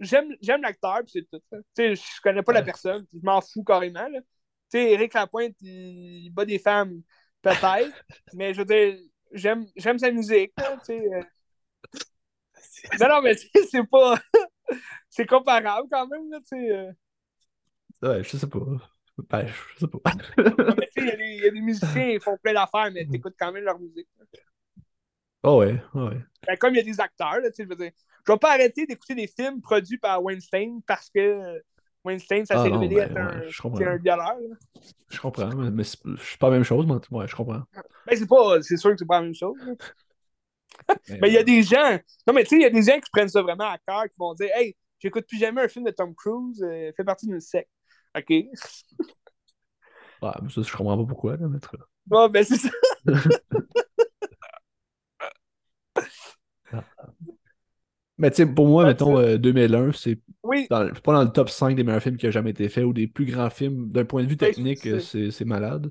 j'aime l'acteur, puis c'est tout. Tu sais, je connais pas la personne, je m'en fous carrément. Tu sais, Eric Lapointe, il bat des femmes Peut-être. mais je veux dire, j'aime j'aime sa musique, là, tu sais. euh. Non, non, mais tu sais, c'est pas. c'est comparable quand même, là, tu sais. euh. Ouais, je sais pas. Ben, je sais pas. Non, mais tu sais, il y a des- il y, a des musiciens, ils font plein d'affaires, mais t'écoutes quand même leur musique. Oh ouais, ouais. Ben, comme il y a des acteurs, là, tu sais, je veux dire. Je vais pas arrêter d'écouter des films produits par Weinstein parce que Weinstein, ça Ah s'est révélé ben, être un, ouais, je comprends. c'est un violeur. là. Je comprends, mais, mais c'est pas la même chose, mais ouais, je comprends. Ben, c'est pas. C'est sûr que c'est pas la même chose. Mais, il y a des gens. Non, mais tu sais, il y a des gens qui prennent ça vraiment à cœur, qui vont dire Hey, j'écoute plus jamais un film de Tom Cruise, euh, fait partie d'une secte. OK. ouais, mais ça, je comprends pas pourquoi, là, cas. Bon, ben, c'est ça. Mais tu sais, pour moi, mettons, euh, 2001, c'est Oui, dans- c'est pas dans le top 5 des meilleurs films qui a jamais été fait ou des plus grands films. D'un point de vue Ouais, technique, c'est- malade.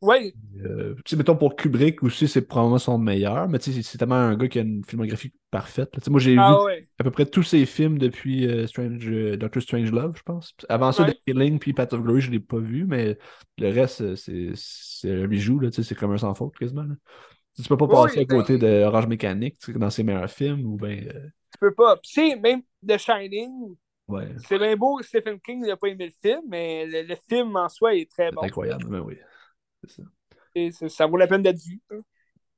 oui. Euh, tu sais, mettons, pour Kubrick aussi, c'est probablement son meilleur, mais tu sais, c'est- tellement un gars qui a une filmographie parfaite. là. Tu sais, moi, j'ai vu Ah, ouais. à peu près tous ses films depuis euh, Strange, euh, Doctor Strangelove, je pense. Avant ça. The Killing puis Path of Glory, je l'ai pas vu, mais le reste, c'est un bijou, là, tu sais, c'est comme un sans faute, quasiment. là. Tu peux pas passer à ben- côté de Orange Mécanique dans ses meilleurs films, ou ben euh, Tu peux pas. Puis, tu sais, même The Shining, ouais, c'est bien beau que Stephen King n'a pas aimé le film, mais le, le film en soi est très c'est bon. incroyable, mais oui, c'est ça, Et c'est- ça vaut la peine d'être vu. hein.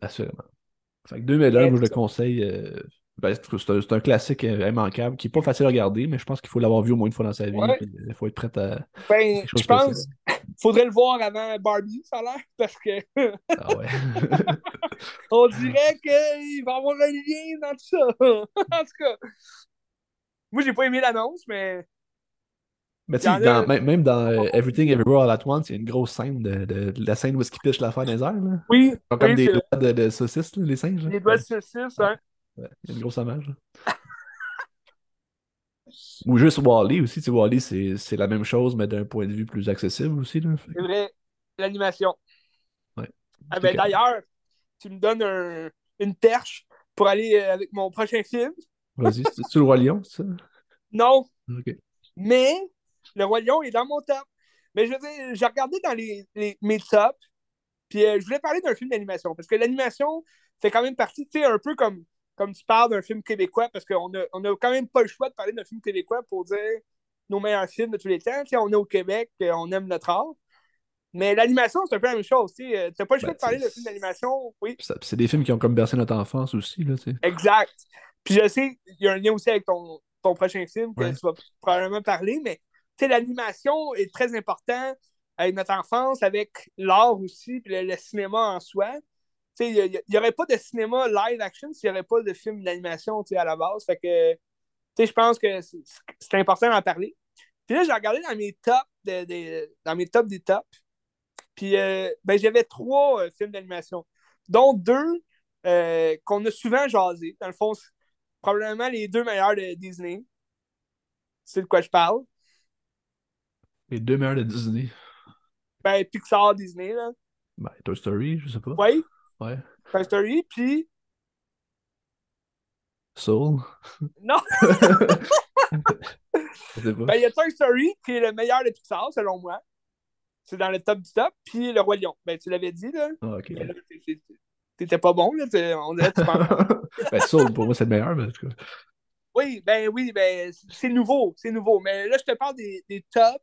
assurément. Fait que 2001, moi, je le conseille. euh, ben, c'est un, classique euh, immanquable qui est pas facile à regarder, mais je pense qu'il faut l'avoir vu au moins une fois dans sa vie. Ouais. Il faut être prêt à Ben, je pense spécial. faudrait le voir avant Barbie, ça a l'air, parce que Ah ouais. on dirait qu'il va avoir un lien dans tout ça. en tout cas, moi, j'ai pas aimé l'annonce, mais Mais tu sais, a- même dans euh, Everything Everywhere All At Once, il y a une grosse scène de, de- de la scène où pitchent l'affaire dans les airs. Là. oui, comme oui, des doigts de, de saucisses, les singes. les doigts de saucisse, hein. Ouais, il y a une grosse image. là. Ou juste Wally aussi. Tu sais, Wally, c'est c'est la même chose, mais d'un point de vue plus accessible aussi. C'est vrai, l'animation. Ouais. Ah ben, D'ailleurs, tu me donnes un- une perche pour aller euh, avec mon prochain film. Vas-y, c'est le Roi Lion, c'est ça? Non, mais le Roi Lion est dans mon top. Mais je veux dire, j'ai regardé dans les, les- mes tops, puis euh, je voulais parler d'un film d'animation, parce que l'animation fait quand même partie, tu sais, un peu comme, comme tu parles d'un film québécois, parce qu'on a, on a quand même pas le choix de parler d'un film québécois pour dire nos meilleurs films de tous les temps. On est au Québec, euh, on aime notre art. Mais l'animation, c'est un peu la même chose. Tu n'as pas le choix Ben, de parler c'est- d'un film d'animation. Oui, C'est des films qui ont comme bercé notre enfance aussi. Là, exact. Puis je sais, il y a un lien aussi avec ton, ton prochain film que Ouais. tu vas probablement parler, mais l'animation est très important avec notre enfance, avec l'art aussi, puis le, le cinéma en soi. Il n'y aurait pas de cinéma live action s'il n'y aurait pas de film d'animation à la base. Fait que je pense que c'est important d'en parler. Puis là, j'ai regardé dans mes tops de- de- dans mes tops des tops. Puis euh, ben, j'avais trois euh, films d'animation, dont deux euh, qu'on a souvent jasé. Dans le fond, probablement les deux meilleurs de Disney. C'est de quoi je parle. Les deux meilleurs de Disney. Ben, Pixar, Disney, là. Ben, Toy Story, je sais pas. Oui, Ouais. Toy Story, puis... Soul. Non, ben, il y a Toy Story, qui est le meilleur de Pixar, selon moi. C'est dans le top du top. Puis Le Roi Lion. Ben, tu l'avais dit, là. Ah, ok. Là, t'es- t'es- T'étais pas bon, là. On dirait que ben, Soul, pour moi, c'est le meilleur, mais en tout cas. Oui, ben oui, ben c'est nouveau, c'est nouveau. Mais là, je te parle des, des tops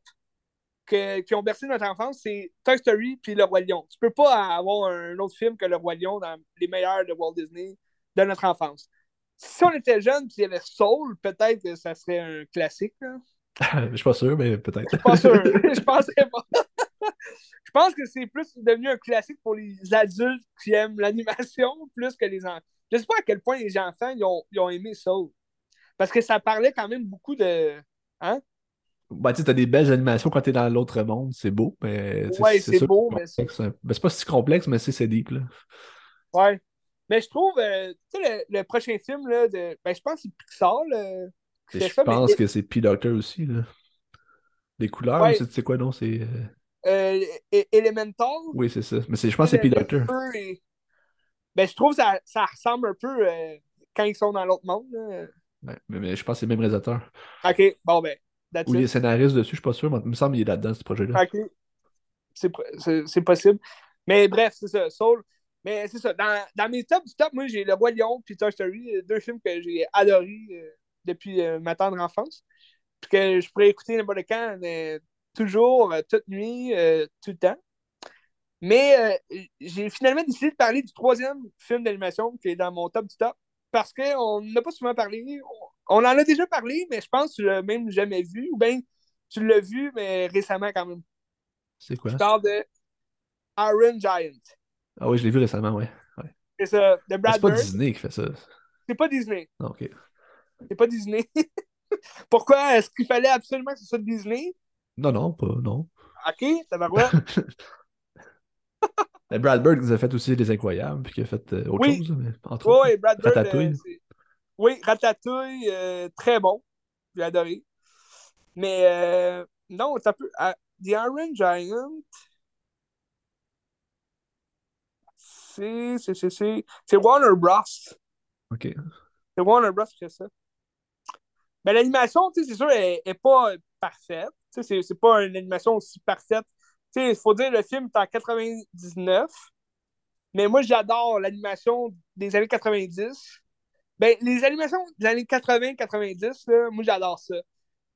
que- qui ont bercé notre enfance, c'est Toy Story puis Le Roi Lion. Tu peux pas avoir un autre film que Le Roi Lion dans les meilleurs de Walt Disney de notre enfance. Si on était jeune puis il y avait Soul, peut-être que ça serait un classique. là. je suis pas sûr, mais peut-être. Je suis pas sûr. je penserais pas. je pense que c'est plus devenu un classique pour les adultes qui aiment l'animation plus que les enfants. Je sais pas à quel point les enfants ils ont, ils ont aimé Soul. Parce que ça parlait quand même beaucoup de. Hein? Ben, tu t'as des belles animations quand t'es dans l'autre monde, c'est beau, mais. tu Ouais, c'est beau, mais c'est- hein. Ben, c'est pas si complexe, mais c'est deep, là. Ouais. Mais je trouve, euh, tu sais, le, le prochain film, là, de, ben, je pense que c'est Pixar, là, je ça, mais pense que c'est P-Doctor aussi, là. Des couleurs, Ouais. c'est quoi, non? C'est. euh, euh, E- Elemental. Oui, c'est ça. Mais je pense que c'est P-Doctor. Ben, je trouve que ça, ça ressemble un peu euh, quand ils sont dans l'autre monde. là. Ouais, mais, mais je pense que c'est le même réalisateur. Ok, bon, ben, that's Ou il est it. scénariste dessus, je suis pas sûr, mais il me semble qu'il est là-dedans, ce projet-là. Ok. C'est possible. Mais bref, c'est ça. Soul. Mais c'est ça. Dans, dans, mes tops du top, moi, j'ai Le Roi Lion puis Toy Story, euh, deux films que j'ai adorés euh, depuis euh, ma tendre enfance. Puis que je pourrais écouter n'importe quand, toujours, toute nuit, tout le temps. Mais j'ai finalement décidé de parler du troisième film d'animation qui est dans mon top du top. Parce qu'on n'a pas souvent parlé. On, en a déjà parlé, mais je pense que tu l'as même jamais vu. Ou bien tu l'as vu, mais récemment quand même. C'est quoi? Je parle de Iron Giant. Ah oui, je l'ai vu récemment, ouais. ouais. C'est ça, de Brad C'est pas Disney qui fait ça. C'est pas Disney. Ah, ok. C'est pas Disney. Pourquoi est-ce qu'il fallait absolument que ce soit Disney? Non, non, pas, non. Ok, ça va quoi? Brad Bird nous a fait aussi des incroyables, puis qui a fait euh, autre oui. chose, mais entre oui, autres. Oui, Brad Bird. Euh, oui, Ratatouille, euh, très bon. J'ai adoré. Mais euh, non, t'as peu. Uh, The Iron Giant. C'est Warner Bros. OK. C'est Warner Bros. qui fait ça. Mais l'animation, c'est sûr, elle n'est pas parfaite. C'est pas une animation aussi parfaite. Il faut dire le film est en 99. Mais moi, j'adore l'animation des années 90. Ben, les animations des années 80-90, moi, j'adore ça.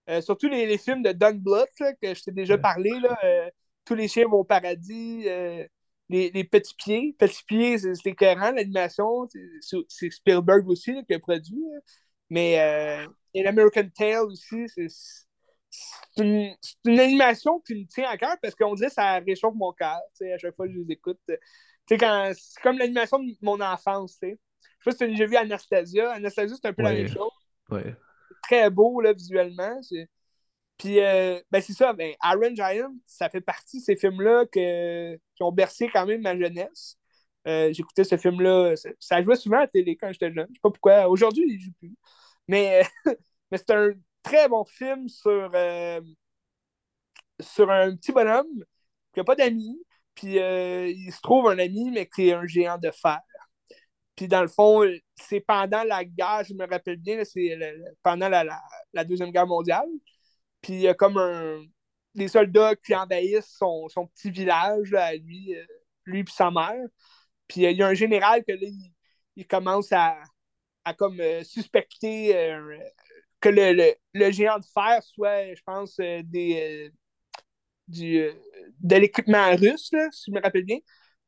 Euh, surtout les, les, films de Don Bluth, là, que je t'ai déjà parlé. Là, euh, Tous les chiens vont au paradis. Euh, les, les, petits pieds. Petits pieds, c'est écœurant, l'animation. C'est Spielberg aussi là, qui a produit. Mais et l'American Tale aussi, c'est une, une, animation qui me tient à cœur parce qu'on dirait que ça réchauffe mon cœur à chaque fois que je les écoute. C'est comme l'animation de mon enfance. T'sais. Je sais pas si tu as déjà vu Anastasia. Anastasia, c'est un peu ouais. la même chose. Ouais. Très beau là, visuellement. Puis, euh, ben c'est ça, ben, Iron Giant, ça fait partie de ces films-là que... qui ont bercé quand même ma jeunesse. Euh, J'écoutais ce film-là, ça, ça, jouait souvent à la télé quand j'étais jeune. Je sais pas pourquoi. Aujourd'hui, il joue plus. Mais, mais c'est un très bon film sur, euh, sur un petit bonhomme qui n'a pas d'amis. Puis euh, il se trouve un ami, mais qui est un géant de fer. Puis dans le fond, c'est pendant la guerre, je me rappelle bien, c'est pendant la, Deuxième Guerre mondiale. Puis il y a comme un, des soldats qui envahissent son, petit village à lui, euh, lui et sa mère. Puis il y a un général que là, il, commence à, comme euh, suspecter euh, que le, le, géant de fer soit, je pense, des, du, de l'équipement russe, là, si je me rappelle bien.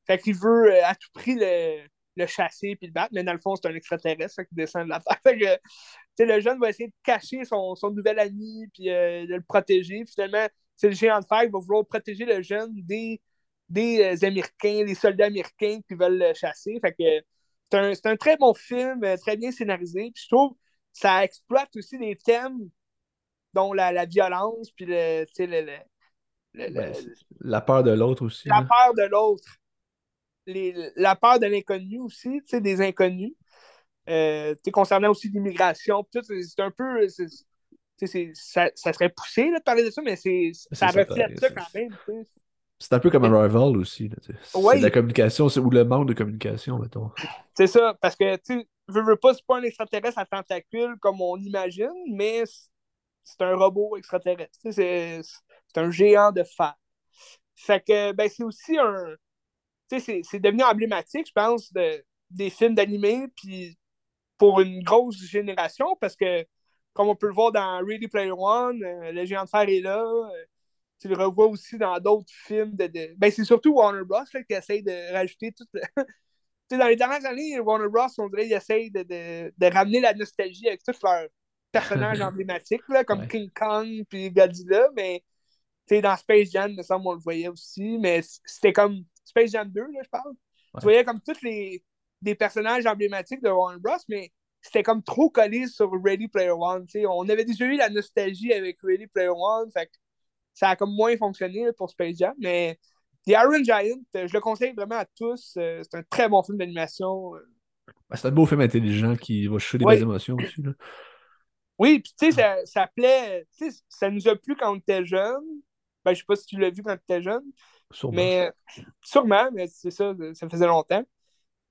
Fait qu'il veut à tout prix le, le chasser puis le battre, mais dans le fond, c'est un extraterrestre qui descend de la terre. Fait que, le jeune va essayer de cacher son, son nouvel ami puis euh, de le protéger. Finalement, c'est le géant de fer qui va vouloir protéger le jeune des, des euh, Américains, des soldats américains qui veulent le chasser. Fait que c'est un, un, très bon film, euh, très bien scénarisé. Puis je trouve que ça exploite aussi des thèmes dont la, la violence puis le, le, le, ben, la peur de l'autre aussi. La là. peur de l'autre. Les, la peur de l'inconnu aussi, des inconnus. Euh, concernant aussi l'immigration, c'est un peu. C est, c est, ça, ça, serait poussé là, de parler de ça, mais ça reflète ça, quand même. C'est un peu comme un rival aussi. C'est ouais. la communication ou le manque de communication, mettons. C'est ça, parce que tu veux, veux pas, c'est pas un extraterrestre à tentacules comme on imagine, mais c'est un robot extraterrestre. C'est un géant de fer. Fait que ben, c'est aussi un c'est devenu emblématique, je pense, de, des films d'animé, puis pour une grosse génération, parce que, comme on peut le voir dans Ready Player One, euh, le géant de fer est là. Euh, tu le revois aussi dans d'autres films. De, de... Ben, c'est surtout Warner Bros. Là, qui essaye de rajouter tout. dans les dernières années, Warner Bros. on dirait qu'ils essayent de, de, de, ramener la nostalgie avec tous leurs personnages emblématiques, là, comme Ouais. King Kong puis Godzilla, mais dans Space Jam, me semble, on le voyait aussi, mais c'était comme Space Jam 2, là, je parle. Ouais. Tu voyais comme tous les des personnages emblématiques de Warner Bros., mais c'était comme trop collé sur Ready Player One. On avait déjà eu la nostalgie avec Ready Player One, fait que ça a comme moins fonctionné là, pour Space Jam, mais The Iron Giant, je le conseille vraiment à tous. Euh, c'est un très bon film d'animation. euh. Ben, c'est un beau film intelligent qui va chercher des Ouais. émotions aussi. Là. Oui, puis tu sais, ça, ça plaît. tu sais, Ça nous a plu quand on était jeune. Ben, je sais pas si tu l'as vu quand tu étais jeune. Sûrement. Mais sûrement, mais c'est ça, ça faisait longtemps.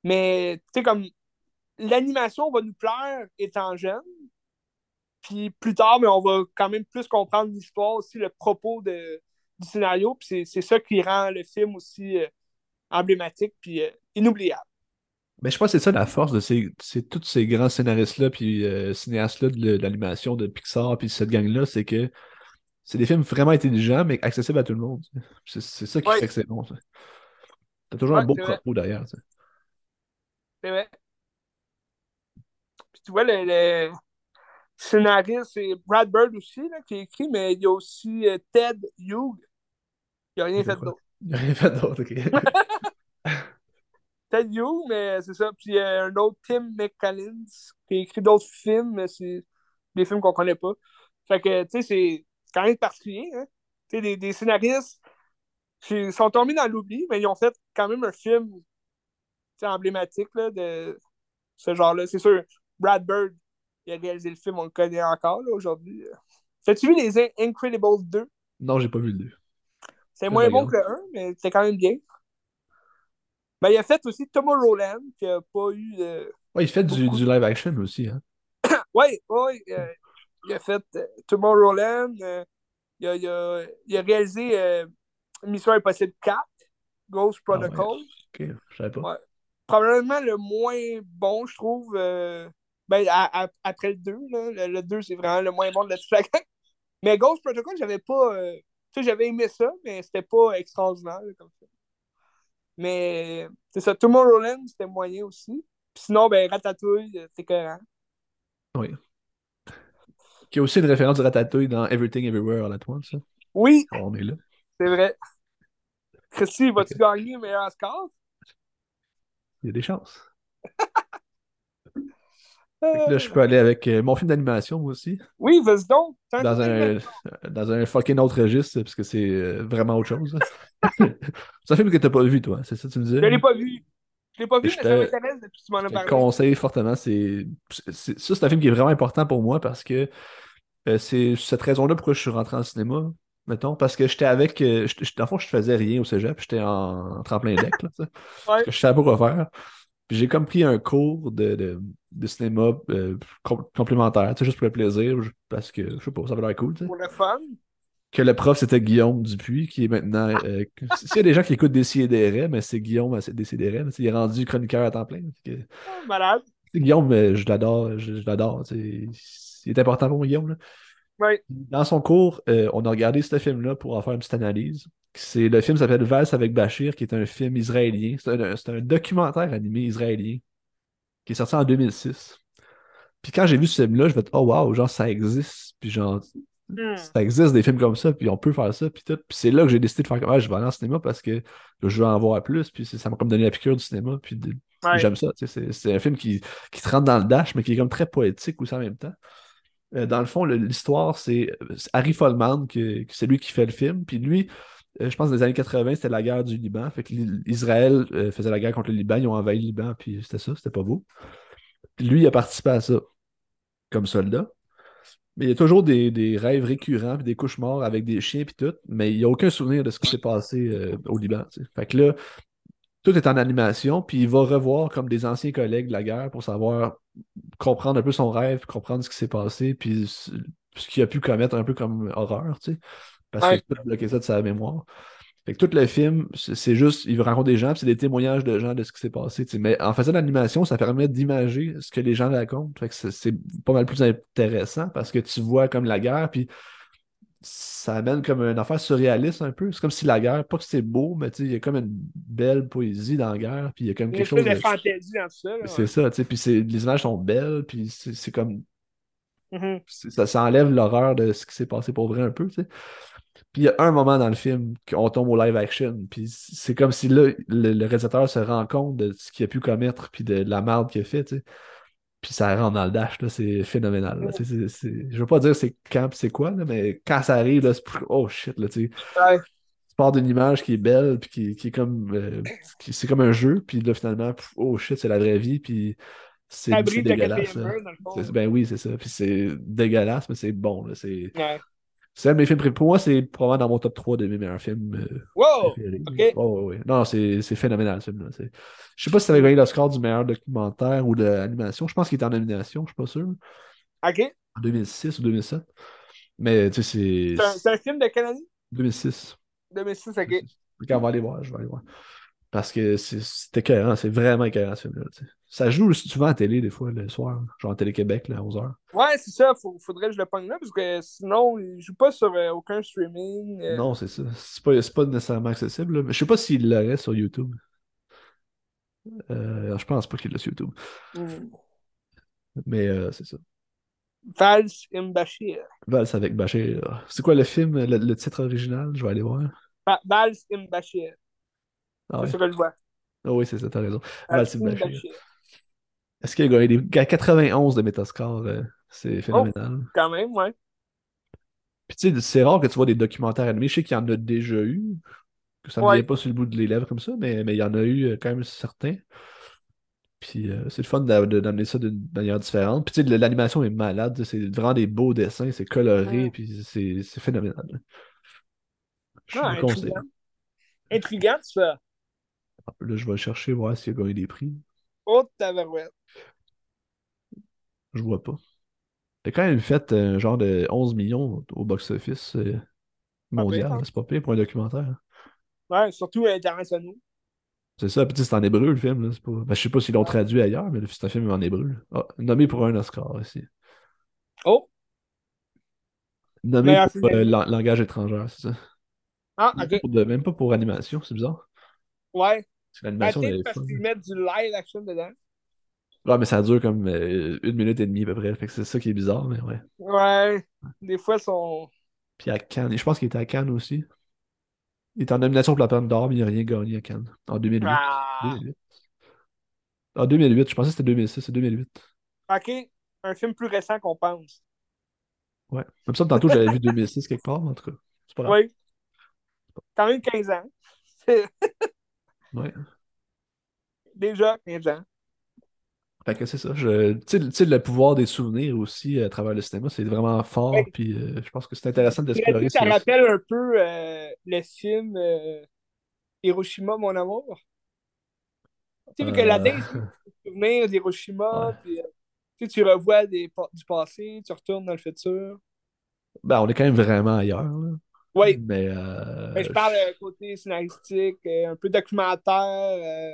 Mais tu sais, comme l'animation va nous plaire étant jeune. Puis plus tard, mais on va quand même plus comprendre l'histoire aussi, le propos de, du scénario. Puis c'est- ça qui rend le film aussi euh, emblématique. Puis euh, inoubliable. Mais je pense que c'est ça la force de ces, tous ces grands scénaristes-là puis euh, cinéastes-là de, de l'animation de Pixar puis cette gang-là, c'est que c'est des films vraiment intelligents mais accessibles à tout le monde. C'est, ça qui Ouais. fait que c'est bon. ça. T'as toujours Ouais, un beau propos derrière. C'est vrai. Puis tu vois, le, le scénariste, c'est Brad Bird aussi, là, qui a écrit, mais il y a aussi euh, Ted Hughes. Il n'a rien fait d'autre. Il n'y a rien fait d'autre, ok. Ted Hughes, mais c'est ça. Puis il y a un autre, Tim McCallins, qui a écrit d'autres films, mais c'est des films qu'on connaît pas. Fait que, tu sais, c'est quand même particulier, hein. Des, des scénaristes qui sont tombés dans l'oubli, mais ils ont fait quand même un film emblématique là, de ce genre-là. C'est sûr, Brad Bird, il a réalisé le film, on le connaît encore aujourd'hui. T'as-tu vu les In- Incredibles 2? Non, j'ai pas vu le 2. C'est moins bon que le 1, mais c'est quand même bien. Ben, il a fait aussi Tomorrowland, qui a pas eu de. Ouais, il fait du, du live action aussi. Hein. Oui, oui, euh, il a fait euh, Tomorrowland, euh, il, a, il a- il a réalisé euh, Mission Impossible 4, Ghost Ah ouais. Protocol. Ok, je savais pas. Ouais. Probablement le moins bon, je trouve. ben, à- à- après le 2, là, le, le 2, c'est vraiment le moins bon de la gang. Mais Ghost Protocol, j'avais pas. euh, tu sais, j'avais aimé ça, mais c'était pas extraordinaire là, comme ça. Mais c'est ça, Tomorrowland, c'était moyen aussi. Puis sinon, ben, Ratatouille, c'est cohérent. Oui. Qui a aussi une référence de Ratatouille dans Everything Everywhere All At Once. ça. Oui, On est là. c'est vrai. Christy, vas-tu gagner le meilleur score? Il y a des chances. Là, je peux aller avec euh, mon film d'animation, moi aussi. Oui, vas-y donc. Dans un, dans un fucking autre registre, parce que c'est euh, vraiment autre chose. hein. c'est un film que t'as pas vu, toi, c'est ça que tu me disais? Je l'ai pas vu. Je l'ai pas vu, Je mais ça m'intéresse depuis que tu m'en Je as te conseille fortement. C'est- ça, c'est un film qui est vraiment important pour moi parce que euh, c'est cette raison-là pourquoi je suis rentré en cinéma, mettons, parce que j'étais avec. euh, dans le fond, je faisais rien au cégep, j'étais en, en tremplin deck, là, parce Ouais. que je savais pas quoi faire. Puis j'ai comme pris un cours de, de, de cinéma euh, com- complémentaire, juste pour le plaisir, parce que, je sais pas, ça avait l'air cool. Pour le fun? Que le prof, c'était Guillaume Dupuis, qui est maintenant. euh, S'il y a des gens qui écoutent Décideret, mais c'est Guillaume tu sais, il est rendu chroniqueur à temps plein. que- Oh, malade. Guillaume, je l'adore, je, je l'adore. Il est important pour Guillaume. là. Dans son cours, euh, on a regardé ce film-là pour en faire une petite analyse. C'est, le film s'appelle Valse avec Bachir, qui est un film israélien. C'est un, c'est un documentaire animé israélien qui est sorti en 2006. Puis quand j'ai vu ce film-là, je me suis dit, oh wow, genre ça existe. Puis genre, Hmm. ça existe des films comme ça, puis on peut faire ça, puis tout. Puis c'est là que j'ai décidé de faire comme, ah, je vais aller en cinéma parce que je veux en voir plus, puis ça m'a comme donné la piqûre du cinéma, puis de- Ouais. j'aime ça. C'est c'est un film qui, qui te rentre dans le dash, mais qui est comme très poétique aussi en même temps. Euh, dans le fond, l'histoire, c'est c'est Harry que c'est lui qui fait le film, puis lui, euh, je pense dans les années 80, c'était la guerre du Liban, fait que Israël euh, faisait la guerre contre le Liban, ils ont envahi le Liban, puis c'était ça, c'était pas beau. Puis lui, il a participé à ça comme soldat. Mais il y a toujours des, rêves récurrents, puis des cauchemars avec des chiens, puis tout, mais il n'y a aucun souvenir de ce qui s'est passé euh, au Liban. Fait que là, tout est en animation, puis il va revoir comme des anciens collègues de la guerre pour savoir comprendre un peu son rêve, comprendre ce qui s'est passé, puis ce qu'il a pu commettre un peu comme horreur, tu sais, parce Ouais. qu'il a bloqué ça de sa mémoire. Fait que tout le film, c'est juste, il rencontre des gens, puis c'est des témoignages de gens de ce qui s'est passé. tu sais. Mais en faisant l'animation, ça permet d'imager ce que les gens racontent. Fait que c'est- c'est pas mal plus intéressant parce que tu vois comme la guerre, puis ça amène comme une affaire surréaliste un peu. C'est comme si la guerre, pas que c'est beau, mais il y a comme une belle poésie dans la guerre, puis il y a comme quelque chose de fantaisie dans tout ça. C'est ça, tu sais, puis les images sont belles, puis c'est comme Mhm. c'est- ça, ça enlève l'horreur de ce qui s'est passé pour vrai un peu, tu sais. Puis il y a un moment dans le film qu'on tombe au live action, puis c'est comme si là, le, le réalisateur se rend compte de ce qu'il a pu commettre, puis de, la merde qu'il a fait, tu sais. Puis ça rentre dans le dash, là, c'est phénoménal. là, c'est- Je veux pas dire c'est quand c'est quoi, là, mais quand ça arrive, là, c'est oh shit, là, tu sais. Ouais. Tu pars d'une image qui est belle, puis qui, qui est comme. euh, qui- c'est comme un jeu, puis là, finalement, oh shit, c'est la vraie vie, puis c'est dégueulasse. quatrième là. heure, dans le fond. C'est- Ben oui, c'est ça. Puis c'est dégueulasse, mais c'est bon. là, C'est Ouais. C'est un de mes films préférés. Pour moi, c'est probablement dans mon top 3 de mes meilleurs films euh, Wow! préférés. ok. Oh, ouais, ouais. Non, c'est c'est phénoménal ce film-là. Je sais pas si ça avait gagné le score du meilleur documentaire ou de l'animation. Je pense qu'il est en nomination, je suis pas sûr. OK. En 2006 ou 2007. Mais tu sais, c'est C'est un, film de année? 2006. 2006, OK. Ok, on va aller voir, je vais aller voir. Parce que c'est- écœurant, c'est vraiment écœurant ce film-là. Ça joue souvent à télé, des fois, le soir, genre à Télé-Québec, là, à 11h. Ouais, c'est ça, faut, faudrait que je le pogne là, parce que sinon, il joue pas sur euh, aucun streaming. euh. Non, c'est ça. C'est pas, pas nécessairement accessible. là. Mais je sais pas s'il l'aurait sur YouTube. Euh, je pense pas qu'il l'a sur YouTube. Hmm. Mais euh, c'est ça. Vals Mbashir. Vals avec Bachir. C'est quoi le film, le, le titre original? Je vais aller voir. Va- Vals Mbashir. Ah C'est ça que je vois. Ah oui, c'est ça, t'as raison. Bachir. Mbashir. Est-ce qu'il a gagné des... à 91 de Metascore? euh, c'est phénoménal. Quand même, ouais. Puis tu sais, c'est rare que tu vois des documentaires animés. Je sais qu'il y en a déjà eu. Que ça ne me vient pas sur le bout de les lèvres comme ça, mais, mais il y en a eu euh, quand même certains. Puis euh, c'est le fun d'amener ça d'une manière différente. Puis tu sais, l'animation est malade. C'est vraiment des beaux dessins, c'est coloré, Ouais. puis c'est phénoménal. Je Ah, le conseille. Intriguant, ça. Là, je vais chercher, voir s'il a gagné des prix. Oh, tabarouette. Je vois pas. Il a quand même fait un genre de 11 millions au box-office euh, mondial. hein? C'est pas pire pour un documentaire. Ouais, surtout internationaux. C'est ça, puis c'est en hébreu le film. Là. Pas... ben, je sais pas s'ils l'ont traduit ailleurs, mais c'est un film en hébreu. Ah, nommé pour un Oscar ici. Oh! Nommé Meilleur pour euh, langage étranger, c'est ça. Ah, ok. de- même pas pour animation, c'est bizarre. Ouais. L'animation Peut-être parce qu'ils mettent du live action dedans. Ouais, mais ça dure comme euh, une minute et demie à peu près. Fait que c'est ça qui est bizarre, mais ouais. Ouais. Des fois, ils sont. Puis à Cannes, je pense qu'il était à Cannes aussi. Il était en nomination pour la Palme d'Or, mais il n'a rien gagné à Cannes. En 2008. Ah! 2008. En 2008, je pensais que c'était 2006, c'est 2008. Ok. Un film plus récent qu'on pense. Ouais. Même ça, tantôt, j'avais vu 2006 quelque part, en tout cas. C'est pas grave. Oui. Quand même 15 ans. Ouais. Déjà 15 ans. Fait que c'est ça. Je... Tu sais, le pouvoir des souvenirs aussi à travers le cinéma, c'est vraiment fort. Ouais. Puis euh, je pense que c'est intéressant d'explorer ça ça. rappelle un peu euh, le film euh, Hiroshima, mon amour. Tu sais, vu que Euh, là-dedans, tu te souvenir d'Hiroshima, Ouais. puis tu sais, tu revois des, du passé, tu retournes dans le futur. Ben, on est quand même vraiment ailleurs. là. Oui, Mais, euh, mais je parle euh, côté scénaristique, euh, un peu documentaire.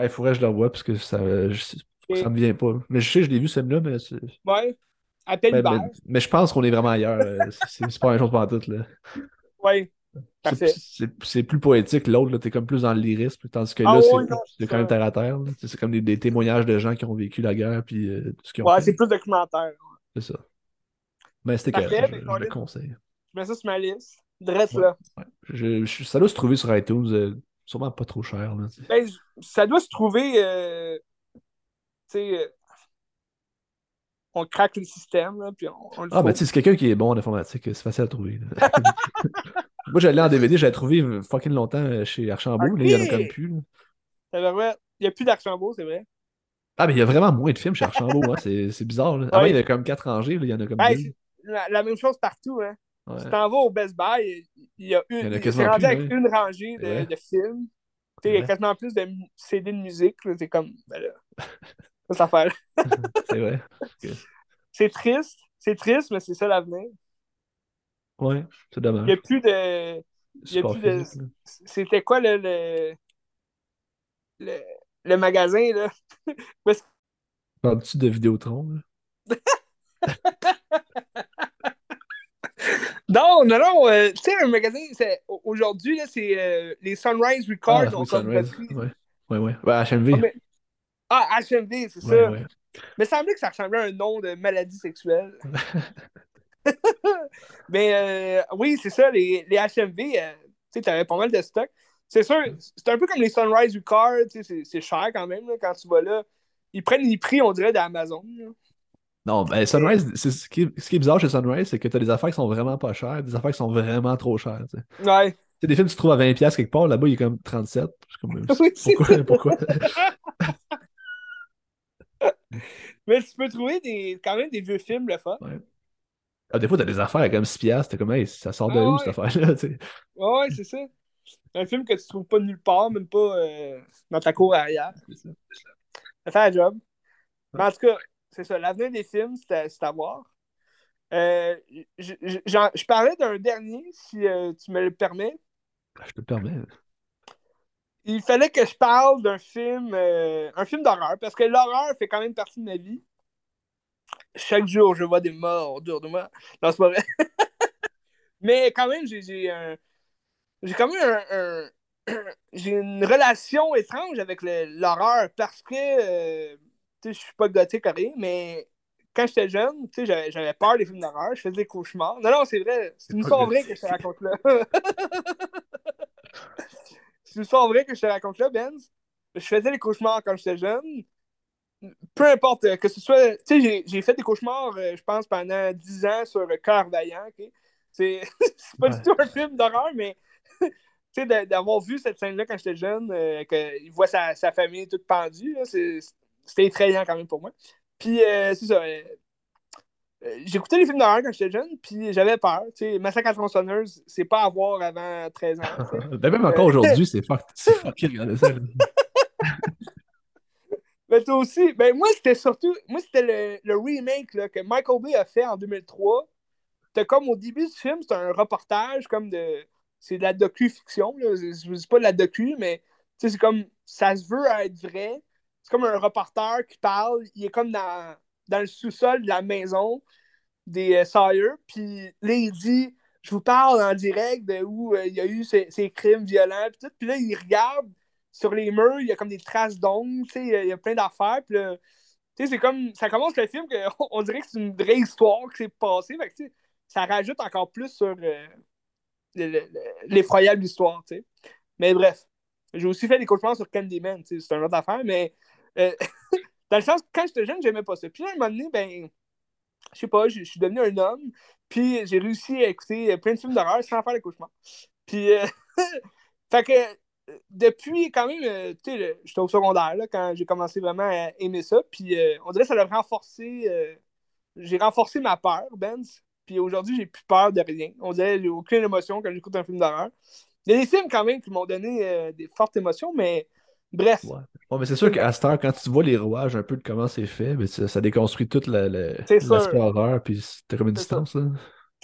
il faudrait que je le revoie parce que ça, je- ça me vient pas. Mais je sais, je l'ai vu celui-là, mais, ouais. Appel mais, mais, mais je pense qu'on est vraiment ailleurs. C'est pas même chose pour tout. Là. Oui, C'est- plus poétique. L'autre, t'es comme plus dans le lyrisme, tandis que Ah là, c'est oui, quand même terre à terre. C'est comme des, des témoignages de gens qui ont vécu la guerre puis euh, tout ce qu'ils Ouais, c'est plus documentaire. C'est ça. Mais c'était je, ben, je Colin. le conseille. Mets ça sur ma liste. Dresse Ouais. là. Ouais. Je- je- ça doit se trouver sur iTunes, euh, sûrement pas trop cher. Là. Ben, ça doit se trouver. euh, tu sais, euh, on craque le système, là, puis on, on le Ah, ben tu c'est quelqu'un qui est bon en informatique, c'est facile à trouver. Moi, j'allais en DVD, j'avais trouvé fucking longtemps euh, chez Archambault, là, il y en a comme plus. Il n'y a plus d'Archambault, c'est vrai. Ah, mais il y a vraiment moins de films chez Archambault, hein, c'est bizarre. là. Avant, Ouais. il y avait comme quatre rangées, là, il y en a comme Ben, deux. la, la même chose partout. Hein. Ouais. Tu t'en vas au Best Buy, il y a Il y une. a plus, avec ouais. une rangée de, Ouais. de films. Il y a quasiment plus de CD de musique. C'est comme. Ben là, ça, fait. C'est vrai. C'est triste. C'est triste, mais c'est ça l'avenir. Ouais, c'est Il n'y dommage. a plus de. Il y a plus de. C'était quoi le, le, le, le magasin, là? Parles-tu de Vidéotron? là? Non, non, non. euh, tu sais, un magasin, c'est- au- aujourd'hui, c'est euh, les Sunrise Records Ah, oui, Sunrise. repris. Ouais, ouais, HMV. Ah, mais- Ah, HMV, c'est Ouais, ça. ouais. Mais ça semblait que ça ressemblait à un nom de maladie sexuelle. Mais euh, oui, c'est ça, les, les HMV, tu sais, t'avais pas mal de stock. C'est sûr, c'est un peu comme les Sunrise Records, tu sais, c'est- c'est cher quand même, là, quand tu vas là. Ils prennent les prix, on dirait, d'Amazon. Non, ben Sunrise, c'est ce qui, est, ce qui est bizarre chez Sunrise, c'est que t'as des affaires qui sont vraiment pas chères, des affaires qui sont vraiment trop chères. Tu sais. Ouais. Tu sais, des films que tu trouves à 20$ quelque part, là-bas, il est comme 37. Je suis comme, Oui, c'est pourquoi? pourquoi? Mais tu peux trouver des, quand même des vieux films, le fun. Ah, des fois, t'as des affaires comme 6$, t'es comme, hey, ça sort de Ah où ouais. cette affaire-là? tu? Ouais, ouais, c'est ça. Un film que tu trouves pas nulle part, même pas euh, dans ta cour arrière. C'est ça. Ça fait un job. Mais en tout cas, c'est ça. L'avenir des films, c'est à, voir. Euh, je, je- je parlais d'un dernier, si euh, tu me le permets. Ah, Je te le permets. il fallait que je parle d'un film, euh, un film d'horreur, parce que l'horreur fait quand même partie de ma vie. Chaque jour, je vois des morts autour de moi. Non, c'est pas vrai. Mais quand même, j'ai un. J'ai quand même un. j'ai une relation étrange avec l'horreur parce que. Je suis pas gothique à rien, mais quand j'étais jeune, j'avais peur des films d'horreur, je faisais des cauchemars. Non, non, c'est vrai. C'est une histoire vraie que je te raconte là. c'est une histoire vraie que je te raconte là, Benz. Je faisais des cauchemars quand j'étais jeune. Peu importe, euh, que ce soit. Tu sais, j'ai fait des cauchemars, euh, je pense, pendant 10 ans sur Cœur Vaillant. ok? C'est pas du tout un film d'horreur, mais d'avoir vu cette scène-là quand j'étais jeune, euh, qu'il voit sa, sa, famille toute pendue, c'était effrayant quand même pour moi. Puis, euh, c'est ça. Euh, euh, j'écoutais les films d'horreur quand j'étais jeune, puis j'avais peur. Tu sais, Massacre à tronçonneuse, c'est pas à voir avant 13 ans. ben même encore aujourd'hui, c'est fucké regarder ça. Mais toi aussi, ben moi c'était surtout, moi c'était le, le, remake là, que Michael Bay a fait en 2003. C'était comme au début du film, c'était un reportage comme de, c'est de la docu-fiction, je dis pas de la docu, mais c'est comme, ça se veut être vrai, c'est comme un reporter qui parle. Il est comme dans, dans le sous-sol de la maison des euh. Puis là, il dit Je vous parle en direct de où euh, il y a eu ces, ces crimes violents. Puis, tout. puis là, il regarde sur les murs, il y a comme des traces d'ongles. Il y a plein d'affaires. Puis là, c'est comme. Ça commence le film qu'on dirait que c'est une vraie histoire qui s'est passée. Fait ça rajoute encore plus sur euh, l'effroyable histoire. Mais bref. J'ai aussi fait des cauchemars sur Candyman, c'est une autre affaire, mais euh, dans le sens, quand j'étais jeune, j'aimais pas ça. Puis là, à un moment donné, ben, je sais pas, je suis devenu un homme, puis j'ai réussi à écouter plein de films d'horreur sans faire des cauchemars. Puis, euh, fait que, depuis quand même, tu sais, j'étais au secondaire, là, quand j'ai commencé vraiment à aimer ça, puis on dirait que ça a renforcé, j'ai renforcé ma peur, Benz. Puis aujourd'hui, j'ai plus peur de rien. On dirait j'ai aucune émotion quand j'écoute un film d'horreur. Il y a des films quand même qui m'ont donné des fortes émotions, mais Bref. Ouais. mais c'est sûr qu'à cette heure, quand tu vois les rouages un peu de comment c'est fait, mais ça, déconstruit toute l'aspect horreur, puis t'as comme une distance.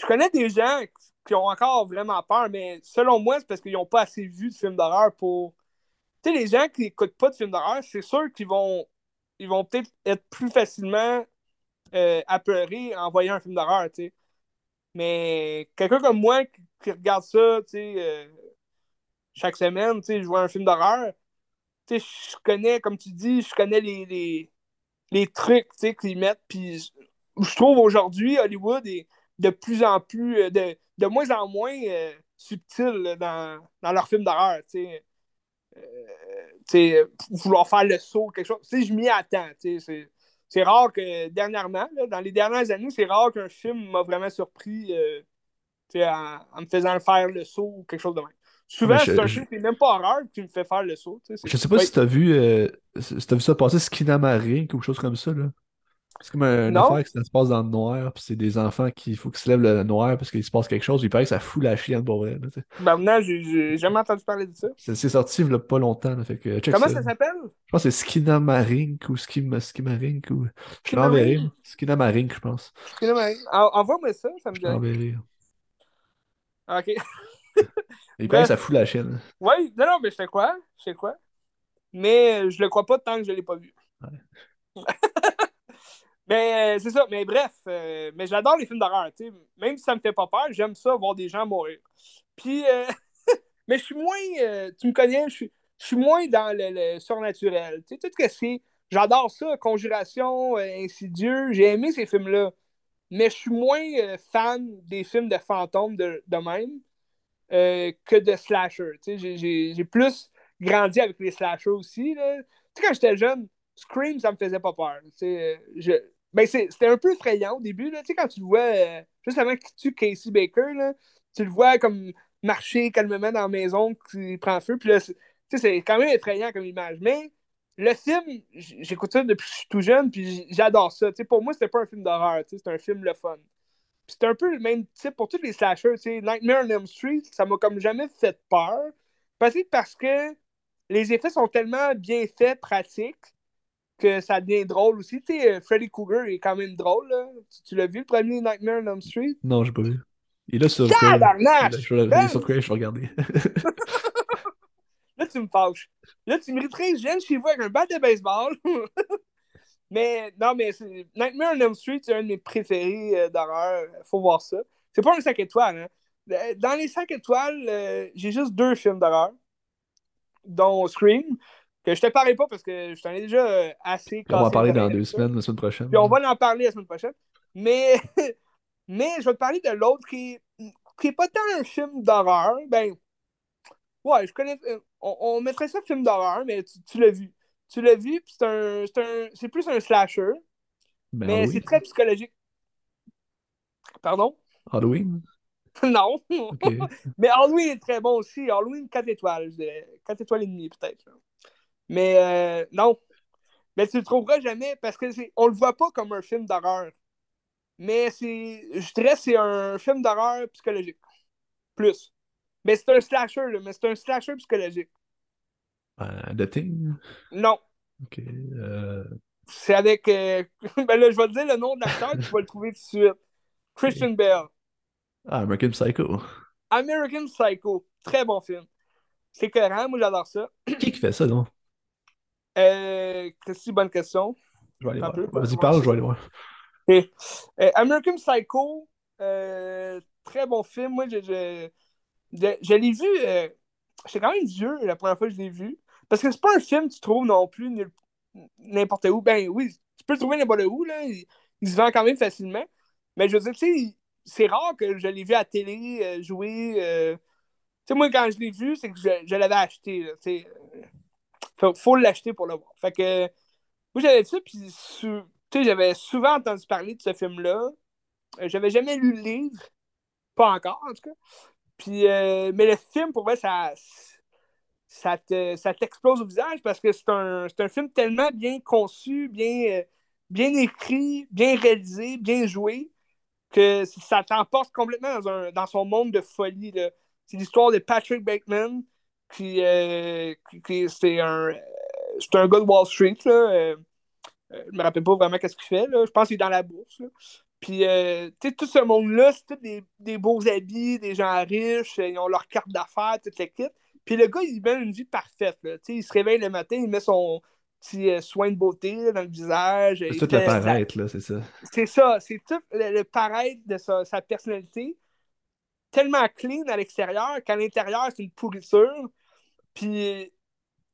Je connais des gens qui ont encore vraiment peur, mais selon moi, c'est parce qu'ils n'ont pas assez vu de films d'horreur pour. Tu sais, les gens qui n'écoutent pas de films d'horreur, c'est sûr qu'ils vont, ils vont peut-être être plus facilement euh, apeurés en voyant un film d'horreur, tu sais. Mais quelqu'un comme moi qui, regarde ça, tu sais, euh, chaque semaine, tu sais, je vois un film d'horreur je connais, comme tu dis, je connais les, les, les trucs qu'ils mettent. Puis je trouve aujourd'hui, Hollywood est de plus en plus, euh, de, de moins en moins euh, subtil dans, dans leurs films d'horreur. Euh, vouloir faire le saut, quelque chose. je m'y attends. C'est rare que dernièrement, dans les dernières années, c'est rare qu'un film m'a vraiment surpris en, me faisant faire le saut ou quelque chose de même. Souvent, c'est un film qui n'est même pas horreur qui me fait faire le saut. Je sais pas si t'as vu, euh, si as vu ça passer, Skinamarin, quelque chose comme ça. là. C'est comme une affaire qui se passe dans le noir, puis c'est des enfants qui faut qu'ils se lèvent le noir parce qu'il se passe quelque chose. Il paraît que ça fout la chienne pour vrai. ben maintenant, j'ai jamais entendu parler de ça. C'est sorti il y a pas longtemps. fait que, Comment ça, s'appelle? Je pense que c'est Skinamarink ou Skim, Skimarink. Ou... Je l'enverrai. Skinamarink, je pense. Skinamarink. Envoie-moi ça, ça me dit. Je l'enverrai. Ok. Il paraît que ça fout la chaîne. Oui, non, non, mais je quoi? Je quoi? Mais je le crois pas tant que je l'ai pas vu. mais euh, c'est ça, mais bref, euh, mais j'adore les films d'horreur, tu sais. Même si ça me fait pas peur, j'aime ça voir des gens mourir. Puis, euh, mais je suis moins, tu me connais, je suis, je suis moins dans le, surnaturel. Tu sais, tout ce que c'est, j'adore ça, Conjuration, Insidieux, j'ai aimé ces films-là. Mais je suis moins fan des films de fantômes de, de même. Euh, que de slasher. J'ai plus grandi avec les slashers aussi. Là. quand j'étais jeune, Scream, ça me faisait pas peur. Je... Ben, c'était un peu effrayant au début. Là. Quand tu le vois, euh, juste avant qu'il tue Casey Baker, là, tu le vois comme marcher calmement dans la maison qui prend feu. C'est quand même effrayant comme image. Mais le film, j'écoute ça depuis que je suis tout jeune, puis j'adore ça. pour moi, c'était pas un film d'horreur, c'était un film le fun c'est un peu le même type pour tous les slashers. sais Nightmare on Elm Street, ça m'a comme jamais fait peur. Peut-être parce que les effets sont tellement bien faits, pratiques, que ça devient drôle aussi. Tu sais, Freddy Krueger est quand même drôle. Là. Tu, l'as vu le premier Nightmare on Elm Street? Non, j'ai pas vu. Il est là sur Tabarnak! Je vais, sur Crave, je vais regarder. là, tu me fâches. Là, tu mériterais je vienne chez vous avec un bat de baseball. mais non, mais Nightmare on Elm Street, c'est un de mes préférés euh, d'horreur. Faut voir ça. C'est pas un 5 étoiles. Hein. Euh, dans les 5 étoiles, euh, j'ai juste deux films d'horreur, dont Scream, que je te parlais pas parce que je t'en ai déjà assez On va en parler dans deux semaines, la semaine prochaine. Puis on va en parler la semaine prochaine. Mais, mais je vais te parler de l'autre qui, qui est pas tant un film d'horreur. Ben, ouais, je connais. On, on mettrait ça film d'horreur, mais tu, tu l'as vu. Tu l'as vu, puis c'est un, un c'est plus un slasher. Ben mais oui. c'est très psychologique. Pardon? Halloween? non. Mais Halloween est très bon aussi. Halloween, 4 étoiles, je dirais. 4 étoiles et demie, peut-être. Mais euh, non. Mais tu le trouveras jamais parce que on le voit pas comme un film d'horreur. Mais c'est, je dirais que c'est un film d'horreur psychologique. Plus. Mais c'est un slasher, là, mais c'est un slasher psychologique. Euh, Thing? Non. Ok. euh, C'est avec. euh, ben là, je vais te dire le nom de l'acteur, tu vas le trouver tout de suite. Christian Bale. Ah, American Psycho. American Psycho. Très bon film. C'est cohérent, moi j'adore ça. Qui qui fait ça, non? Euh, Christy, bonne question. Je vais aller Un voir. peu, Vas-y, parle, je vais aller voir. Euh, American Psycho, euh, très bon film. Moi, je, je, je- je l'ai vu. euh, J'étais quand même vieux la première fois que je l'ai vu. Parce que c'est pas un film que tu trouves non plus n'importe où. Ben oui, tu peux le trouver n'importe où. Là. Il, se vend quand même facilement. Mais je veux dire, tu sais, c'est rare que je l'ai vu à la télé euh, jouer. euh, Tu sais, moi, quand je l'ai vu, c'est que je, l'avais acheté. tu. Faut, faut l'acheter pour le voir. Fait que moi, j'avais ça, puis tu sais, j'avais souvent entendu parler de ce film-là. Euh, j'avais jamais lu le livre. Pas encore, en tout cas. Puis, euh, mais le film, pour moi, ça, ça, te- ça t'explose au visage parce que c'est un, c'est un film tellement bien conçu, bien, euh, écrit, bien réalisé, bien joué, que ça t'emporte complètement dans, un, dans son monde de folie. C'est l'histoire de Patrick Bateman, qui, euh, qui- qui- c'est un, euh, c'est un gars de Wall Street. Là, euh, je me rappelle pas vraiment qu'est-ce qu'il fait. Je pense qu'il est dans la bourse. là. Puis, tu sais, tout ce monde-là, c'est tous des, des beaux habits, des gens riches, ils ont leur carte d'affaires, toute l'équipe. Puis le gars, il mène une vie parfaite. Là. Il se réveille le matin, il met son petit euh, soin de beauté là, dans le visage. C'est tout le fait paraître, là, c'est ça. C'est ça, c'est tout le, le paraître de sa, sa personnalité. Tellement clean à l'extérieur qu'à l'intérieur, c'est une pourriture. Puis,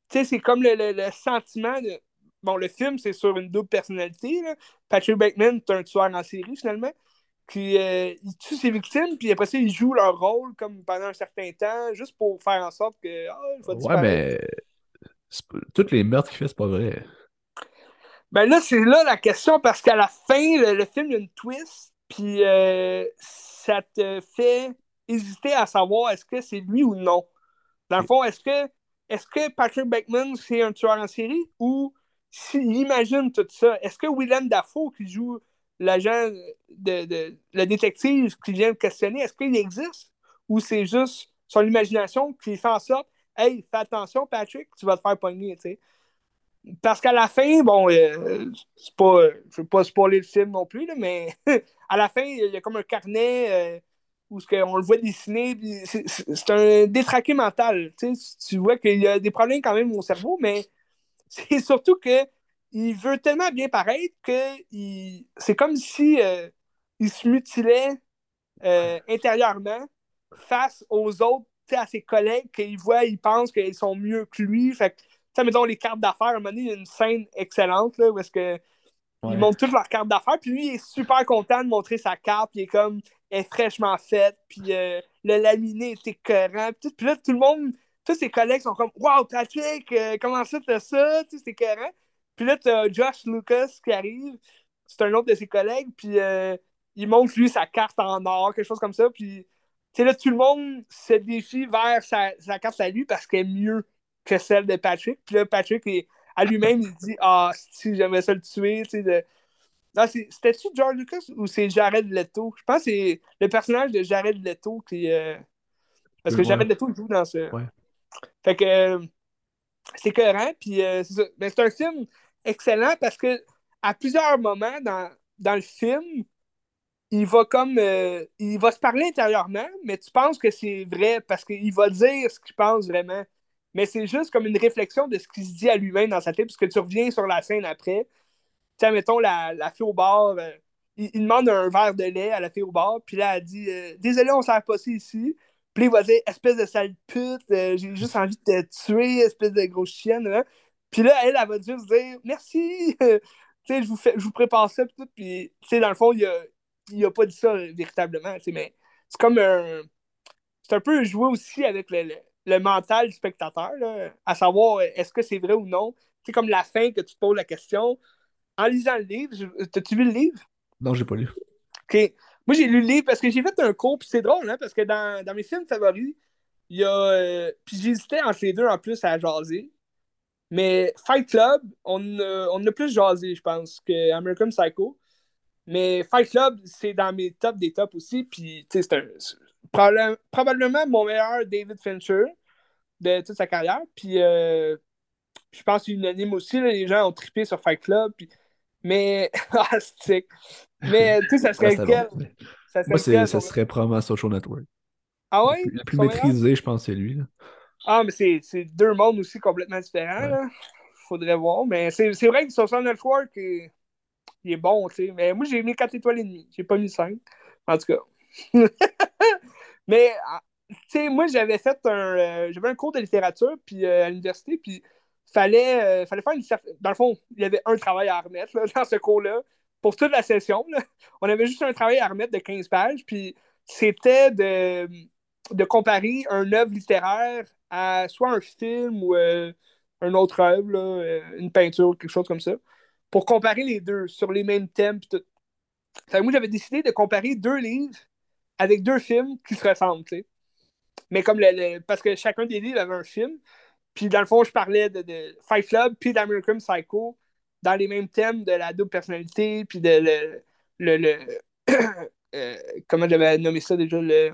tu sais, c'est comme le, le- le sentiment de. Bon, le film, c'est sur une double personnalité. là. Patrick Bateman, c'est un tueur en série, finalement. Puis, euh, il tue ses victimes, puis après ça, il joue leur rôle comme pendant un certain temps, juste pour faire en sorte que. Va Ouais, disparaître. mais. Toutes les meurtres qu'il fait, c'est pas vrai. Ben là, c'est là la question parce qu'à la fin, le, le film, il y a une twist, puis euh, ça te fait hésiter à savoir est-ce que c'est lui ou non. Dans le fond, est-ce que, est-ce que Patrick Bateman, c'est un tueur en série ou s'il imagine tout ça? Est-ce que Willem Dafoe, qui joue l'agent de, de- le détective qui vient le questionner, est-ce qu'il existe ou c'est juste son imagination qui fait en sorte Hey, fais attention, Patrick, tu vas te faire pogner, tu sais. Parce qu'à la fin, bon, euh, c'est pas, je veux pas spoiler le film non plus, là, mais à la fin, il y a comme un carnet euh, où on le voit dessiner. C'est un détraqué mental. Tu vois qu'il y a des problèmes quand même au cerveau, mais c'est surtout que il veut tellement bien paraître que il- c'est comme si euh, il se mutilait euh, intérieurement face aux autres, à ses collègues qu'il voit, ils pensent qu'ils sont mieux que lui. Fait que, mettons les cartes d'affaires, à un moment donné, il y a une scène excellente là, où est-ce que Ouais. ils montrent toutes leurs cartes d'affaires, puis lui, il est super content de montrer sa carte, puis il est comme, elle est fraîchement faite, puis euh, le laminé est écœurant, puis, là, tout le monde, tous ses collègues sont comme, Wow, Patrick, euh, comment ça, t'as ça, tu sais, c'est écœurant. Puis là, t'as Josh Lucas qui arrive, c'est un autre de ses collègues, puis euh, il montre lui sa carte en or, quelque chose comme ça, puis tu sais, là, tout le monde se défie vers sa, sa carte à lui parce qu'elle est mieux que celle de Patrick. Puis là, Patrick, est- à lui-même, il dit Ah, si j'aimerais ça le tuer, tu sais. De... Non, c'est- C'était-tu George Lucas ou c'est Jared Leto? Je pense que c'est le personnage de Jared Leto qui. euh, Parce que Ouais. Jared Leto joue dans ce. Ouais. Fait que euh, c'est cohérent, puis euh, c'est ça. Mais c'est un film excellent parce que à plusieurs moments dans, le film, il va comme euh, il va se parler intérieurement, mais tu penses que c'est vrai parce qu'il va dire ce qu'il pense vraiment. mais c'est juste comme une réflexion de ce qu'il se dit à lui-même dans sa tête, parce que tu reviens sur la scène après. Tu sais, mettons, la, la fille au bar, euh, il, demande un verre de lait à la fille au bar, puis là, elle dit euh, Désolé, on s'est passé ici. Puis il va dire Espèce de sale pute, j'ai juste envie de te tuer, espèce de grosse chienne. Hein? Puis là, elle, elle va juste dire Merci, tu sais, je vous, fais, je vous prépare ça, puis tout. Puis, tu sais, dans le fond, il a, il a pas dit ça véritablement, tu sais, mais c'est comme un. C'est un peu jouer aussi avec le, le, le mental du spectateur, là, à savoir est-ce que c'est vrai ou non? C'est comme la fin que tu te poses la question. En lisant le livre, t'as-tu vu le livre? Non, j'ai pas lu. OK. Moi, j'ai lu le livre parce que j'ai fait un cours, puis c'est drôle, hein, parce que dans, dans, mes films favoris, il y a. Euh, puis j'hésitais entre les deux en plus à jaser. Mais Fight Club, on a, on a plus jasé, je pense, que American Psycho. Mais Fight Club, c'est dans mes tops des tops aussi. Puis, tu sais, c'est un, probablement, probablement mon meilleur David Fincher de toute sa carrière. Puis euh, je pense unanime aussi, là, les gens ont trippé sur Fight Club. Puis... Mais, ah, Mais, tu sais, ça serait lequel? Bon. Ça serait Moi, lequel, ça serait probablement Social Network. Ah ouais? Le plus, le plus maîtrisé, je pense, c'est lui. Là. Ah, mais c'est deux mondes aussi complètement différents. Ouais. Là. Faudrait voir. Mais c'est vrai que Social Network, est, il est bon, tu sais. Mais moi, j'ai mis 4 étoiles et demie. J'ai pas mis 5. En tout cas. Mais, tu sais, moi, j'avais fait un. Euh, j'avais un cours de littérature puis, euh, à l'université, puis fallait, euh, fallait faire une certaine. Dans le fond, il y avait un travail à remettre là, dans ce cours-là. Pour toute la session, là. on avait juste un travail à remettre de 15 pages, puis c'était de, de comparer un œuvre littéraire à soit un film ou euh, une autre œuvre, là, une peinture, quelque chose comme ça, pour comparer les deux sur les mêmes thèmes. Tout. Moi, j'avais décidé de comparer deux livres avec deux films qui se ressemblent, tu sais. Mais comme le, parce que chacun des livres avait un film. Puis dans le fond, je parlais de, de Fight Club puis d'American Psycho dans les mêmes thèmes de la double personnalité, puis de le. le, le euh, comment j'avais nommé ça déjà? Le,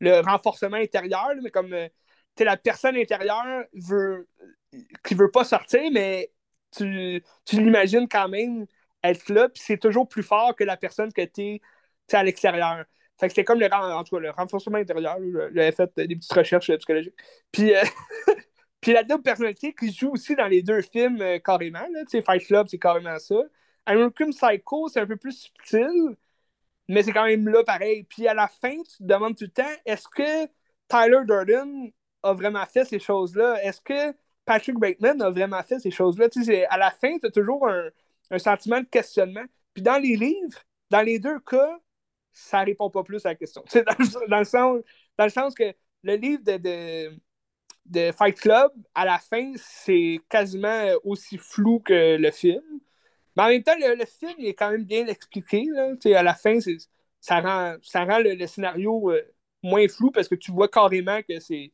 le renforcement intérieur, mais comme euh, la personne intérieure veut, qui veut pas sortir, mais tu, tu l'imagines quand même être là, puis c'est toujours plus fort que la personne que tu es à l'extérieur. Fait que c'était comme le, renforcement intérieur. J'avais fait des petites recherches psychologiques. Puis, euh, puis la double personnalité qui joue aussi dans les deux films euh, carrément. Là, Fight Club, c'est carrément ça. American Psycho, c'est un peu plus subtil, mais c'est quand même là pareil. Puis à la fin, tu te demandes tout le temps, est-ce que Tyler Durden a vraiment fait ces choses-là? Est-ce que Patrick Bateman a vraiment fait ces choses-là? À la fin, tu as toujours un, sentiment de questionnement. Puis dans les livres, dans les deux cas, ça répond pas plus à la question. Dans, le sens, dans le sens que le livre de, de Fight Club, à la fin, c'est quasiment aussi flou que le film. Mais en même temps, le, le film est quand même bien expliqué. Là. À la fin, ça rend, ça rend le, le scénario euh, moins flou parce que tu vois carrément que c'est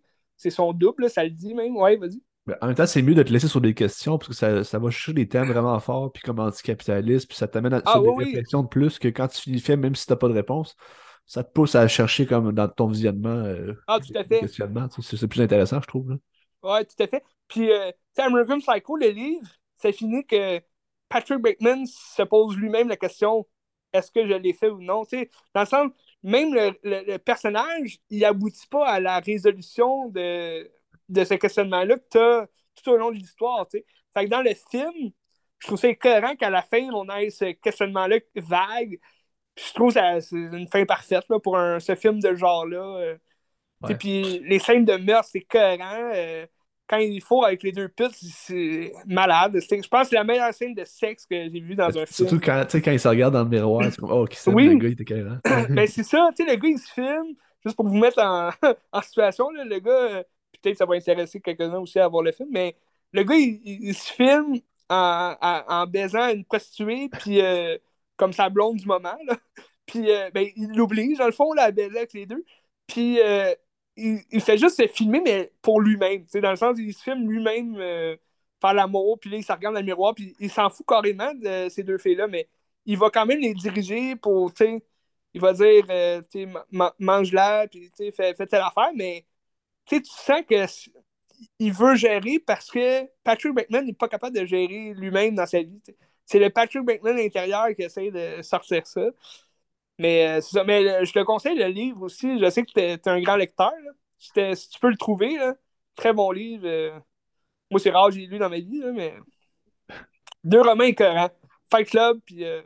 son double, ça le dit même. Ouais, vas-y. En même temps, c'est mieux de te laisser sur des questions parce que ça, ça va chercher des thèmes vraiment forts, puis comme anticapitaliste, puis ça t'amène à, ah, sur oui, des réflexions de plus que quand tu finis le film, même si tu n'as pas de réponse, ça te pousse à chercher comme dans ton visionnement. Euh, ah, tout à fait. Questionnement. C'est plus intéressant, je trouve. Oui, tout à fait. Puis, euh, tu sais, American Psycho, le livre, ça finit que Patrick Bateman se pose lui-même la question est-ce que je l'ai fait ou non? Tu sais, dans le sens, même le, le, le personnage, il aboutit pas à la résolution de de ce questionnement-là que tu as tout au long de l'histoire. Fait que dans le film, je trouve ça écœurant qu'à la fin, on ait ce questionnement-là vague. je trouve que c'est une fin parfaite là, pour un, ce film de genre-là. Euh. Puis les scènes de meurtre, c'est. Euh, quand il faut avec les deux putes, c'est malade. Je pense que c'est la meilleure scène de sexe que j'ai vue dans un Surtout film. Surtout quand, quand il se regarde dans le miroir, c'est comme Oh, qui oui. le gars, il était écœurant. ben, c'est ça, tu sais, le gars, il se filme, juste pour vous mettre en, en situation, là, le gars peut-être ça va intéresser quelques-uns aussi à voir le film, mais le gars, il, il, il se filme en, en, en, baisant une prostituée, puis euh, comme sa blonde du moment, là. Puis euh, ben, il l'oblige, dans le fond, là, à baiser avec les deux. Puis euh, il, il, fait juste se filmer, mais pour lui-même. Dans le sens, il se filme lui-même euh, faire l'amour, puis là, il se regarde dans le miroir, puis il s'en fout carrément de ces deux filles-là, mais il va quand même les diriger pour, tu sais, il va dire, euh, tu sais, mange-la, puis tu sais, fais, fais telle affaire, mais tu sens qu'il veut gérer parce que Patrick Bateman n'est pas capable de gérer lui-même dans sa vie. C'est le Patrick Bateman intérieur qui essaie de sortir ça. Mais, euh, ça. Mais euh, je te conseille le livre aussi. Je sais que tu es, un grand lecteur. Si tu peux le trouver, là, Très bon livre. euh. Moi, c'est rare j'ai lu dans ma vie, là, mais. Deux romans écœurants. Fight Club, puis. euh,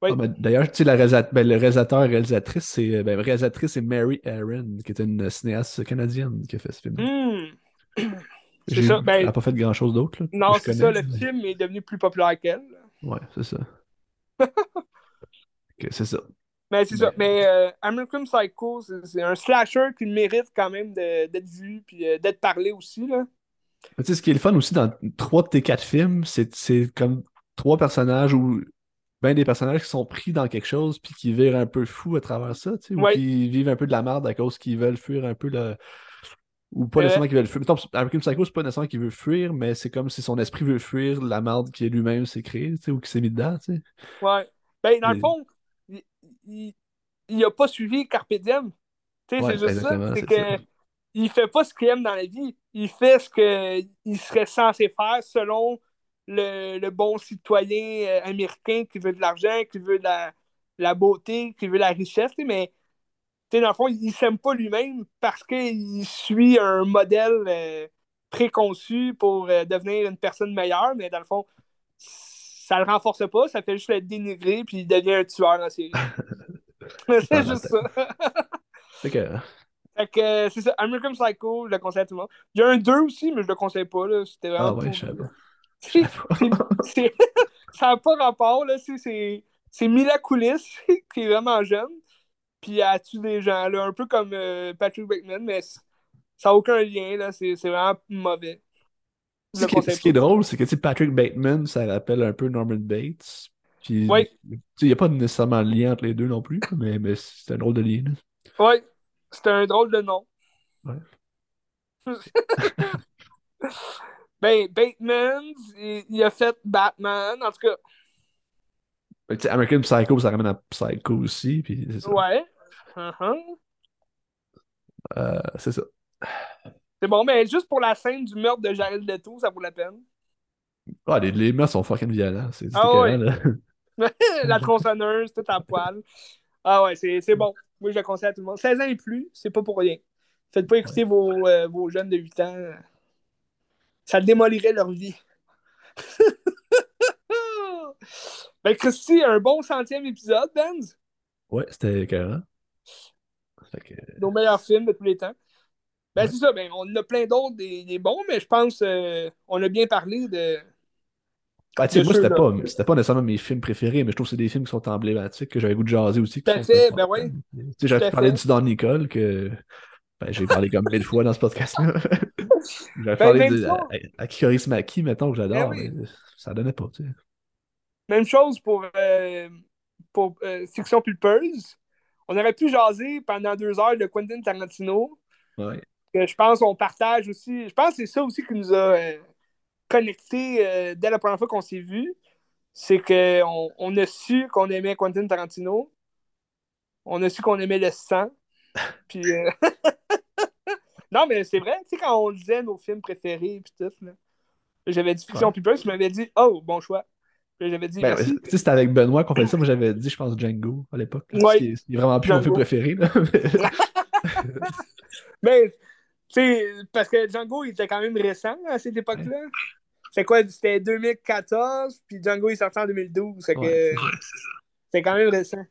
Oui. Ah, ben, D'ailleurs, tu sais, la ben, le réalisateur et réalisatrice, c'est ben, la réalisatrice, c'est Mary Aaron, qui est une cinéaste canadienne qui a fait ce film. hmm. C'est J'ai- ça. Elle Ben, n'a pas fait grand-chose d'autre. là, que non, c'est ça. Le mais- film est devenu plus populaire qu'elle. Ouais, c'est ça. Ok, c'est ça. Mais c'est ça. Mais euh, American Psycho, c'est un slasher qui mérite quand même d'être vu puis euh, d'être parlé aussi. Là. Mais tu sais, ce qui est le fun aussi dans trois de tes quatre films, c'est comme trois personnages ou ben des personnages qui sont pris dans quelque chose puis qui virent un peu fou à travers ça, tu sais, ou qui vivent un peu de la merde à cause qu'ils veulent fuir un peu le. Ou pas Euh. nécessairement qu'ils veulent fuir. Mettons, American Psycho, c'est pas nécessairement qu'il veut fuir, mais c'est comme si son esprit veut fuir la merde qui lui-même s'est créée, tu sais, ou qui s'est mis dedans, tu sais. Ouais. Ben, dans le fond, il, il, il a pas suivi Carpe Diem. Ouais, c'est juste ça. C'est que ça. il fait pas ce qu'il aime dans la vie. Il fait ce qu'il serait censé faire selon le, le bon citoyen euh, américain qui veut de l'argent, qui veut de la, la beauté, qui veut la richesse. Mais dans le fond, il s'aime pas lui-même parce qu'il suit un modèle euh, préconçu pour euh, devenir une personne meilleure. Mais dans le fond, ça le renforce pas, ça fait juste le dénigrer, puis il devient un tueur en série. c'est Ah, juste ça. Fait que, Fait que euh, c'est ça, American Psycho, je le conseille à tout le monde. Il y a un 2 aussi, mais je le conseille pas, là. C'était ah vraiment ouais, je sais pas. C'est- c'est- ça n'a pas rapport, là. C'est- C'est c'est Mila Kunis, qui est vraiment jeune, puis elle tue des gens, là. Un peu comme euh, Patrick Bateman, mais ça n'a aucun lien, là. C'est c'est vraiment mauvais. Ce qui, est- conseille ce qui est pas. drôle, c'est que tu sais, Patrick Bateman, ça rappelle un peu Norman Bates. Puis, Ouais. il n'y a pas nécessairement de lien entre les deux non plus, mais, mais c'est un drôle de lien. Ouais, c'était un drôle de nom. Ouais. ben, Bateman, il, il a fait Batman, en tout cas. Sais, American Psycho, ça ramène à Psycho aussi, puis c'est ça. Ouais. Uh-huh. Euh, c'est ça. C'est bon, mais juste pour la scène du meurtre de Jared Leto, ça vaut la peine. Ah, les, les meurtres sont fucking violents. C'est Ah ouais. là. la tronçonneuse, tout à poil. Ah ouais, c'est bon. Moi, je le conseille à tout le monde. 16 ans et plus, c'est pas pour rien. Faites pas écouter vos, euh, vos jeunes de 8 ans. Ça démolirait leur vie. ben, Christy, un bon centième épisode, Benz. Ouais, c'était que, Nos meilleurs films de tous les temps. Ben, Ouais. c'est ça. Ben, on en a plein d'autres, des, des bons, mais je pense euh, on a bien parlé de. Ben, de moi, c'était pas, c'était pas nécessairement mes films préférés, mais je trouve que c'est des films qui sont emblématiques, que j'avais goût de jaser aussi. Tout à fait, ben sais, j'avais parlé du Don Nicole, que ben, j'ai parlé comme mille fois dans ce podcast-là. J'avais Ben, parlé de, à, à Kikoris Maki, mettons, que j'adore, Ben oui. mais ça donnait pas, tu sais. Même chose pour, euh, pour euh, Fiction Pulpeuse. On aurait pu jaser pendant deux heures de Quentin Tarantino. Ouais. Que je pense qu'on partage aussi. Je pense que c'est ça aussi qui nous a euh, connectés euh, dès la première fois qu'on s'est vus. C'est qu'on on a su qu'on aimait Quentin Tarantino. On a su qu'on aimait le sang. Puis. euh, non, mais c'est vrai, tu sais, quand on disait nos films préférés, puis tout, là. J'avais dit Fiction Ouais. Pulpeuse, tu m'avais dit, oh, bon choix. J'avais dit, Ben, merci. tu sais, c'était avec Benoît qu'on fait ça. Moi, j'avais dit, je pense, Django à l'époque. Ouais. Ce qui est, ce qui est vraiment plus mon film préféré. Là. Mais, sais, parce que Django, il était quand même récent à cette époque-là. C'est quoi? C'était 2014, puis Django est sorti en 2012. Fait que Ouais, c'est quand même récent.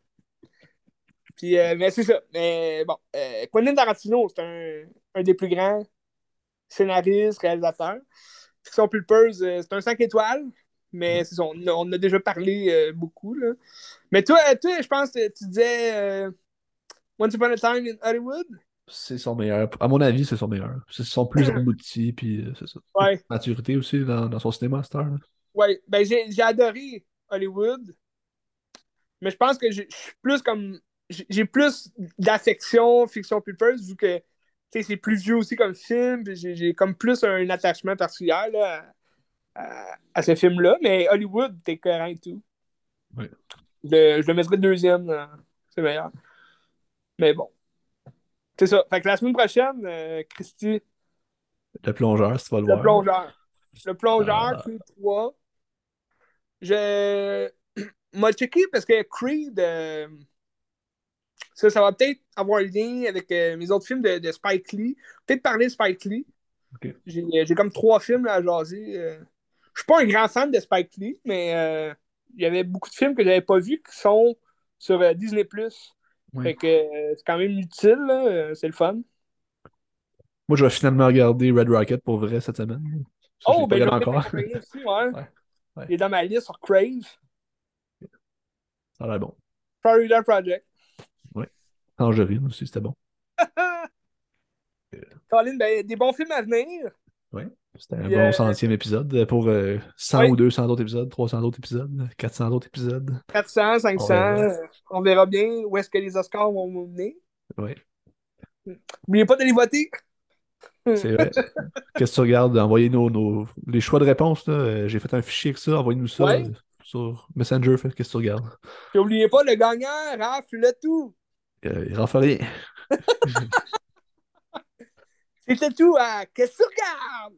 Puis, euh, mais c'est ça. Mais bon, euh, Quentin Tarantino, c'est un, un des plus grands scénaristes, réalisateurs. Fiction Pulpeuse, euh, c'est un 5 étoiles, mais c'est ça, on, on en a déjà parlé euh, beaucoup. Là. Mais toi, toi, je pense que tu disais Once Upon a Time in Hollywood? C'est son meilleur. À mon avis, c'est son meilleur. C'est son plus abouti, puis euh, c'est ça. Ouais. Maturité aussi dans, dans son cinéma, Star. Ouais, ben j'ai adoré Hollywood, mais je pense que je suis plus comme. J'ai plus d'affection Fiction Pulpeuse, vu que c'est plus vieux aussi comme film, puis j'ai comme plus un attachement particulier là, à, à- à ce film-là, mais Hollywood, t'es cohérent et tout. Ouais. Le- je le mettrais deuxième, euh, c'est meilleur. Mais bon. C'est ça. Fait que la semaine prochaine, euh, Christy, Le plongeur, si tu vas le, le voir. plongeur. Le plongeur, Ah. Creed 3. Je m'a checké parce que Creed, euh, ça, ça va peut-être avoir un lien avec euh, mes autres films de, de Spike Lee. Peut-être parler de Spike Lee. J'ai comme trois films là, à jaser. Je suis pas un grand fan de Spike Lee, mais il y avait beaucoup de films que j'avais pas vus qui sont sur Disney+. Ouais. Fait que euh, c'est quand même utile, euh, c'est le fun. Moi, je vais finalement regarder Red Rocket pour vrai cette semaine. Ça, Oh, ben, encore. aussi, ouais. Ouais, ouais. Il est dans ma liste sur Crave. Ça a l'air bon. Florida Project. Tangerine aussi, c'était bon. Colin, ben, des bons films à venir. Ouais. C'était un bon euh, centième épisode pour euh, 100 Ouais. ou 200 autres épisodes, 300 autres épisodes, 400 autres épisodes. 400, 500. On verra. euh, On verra bien où est-ce que les Oscars vont nous mener. Ouais, N'oubliez pas d'aller voter. c'est vrai. Qu'est-ce que tu regardes? Envoyez nos, nos- les choix de réponse. Euh, J'ai fait un fichier avec ça. Envoyez-nous ça Ouais. euh, sur Messenger. Qu'est-ce que tu regardes? N'oubliez pas, le gagnant, Raph, le tout. Euh, rien. C'était tout à Qu'est-ce que tu regardes?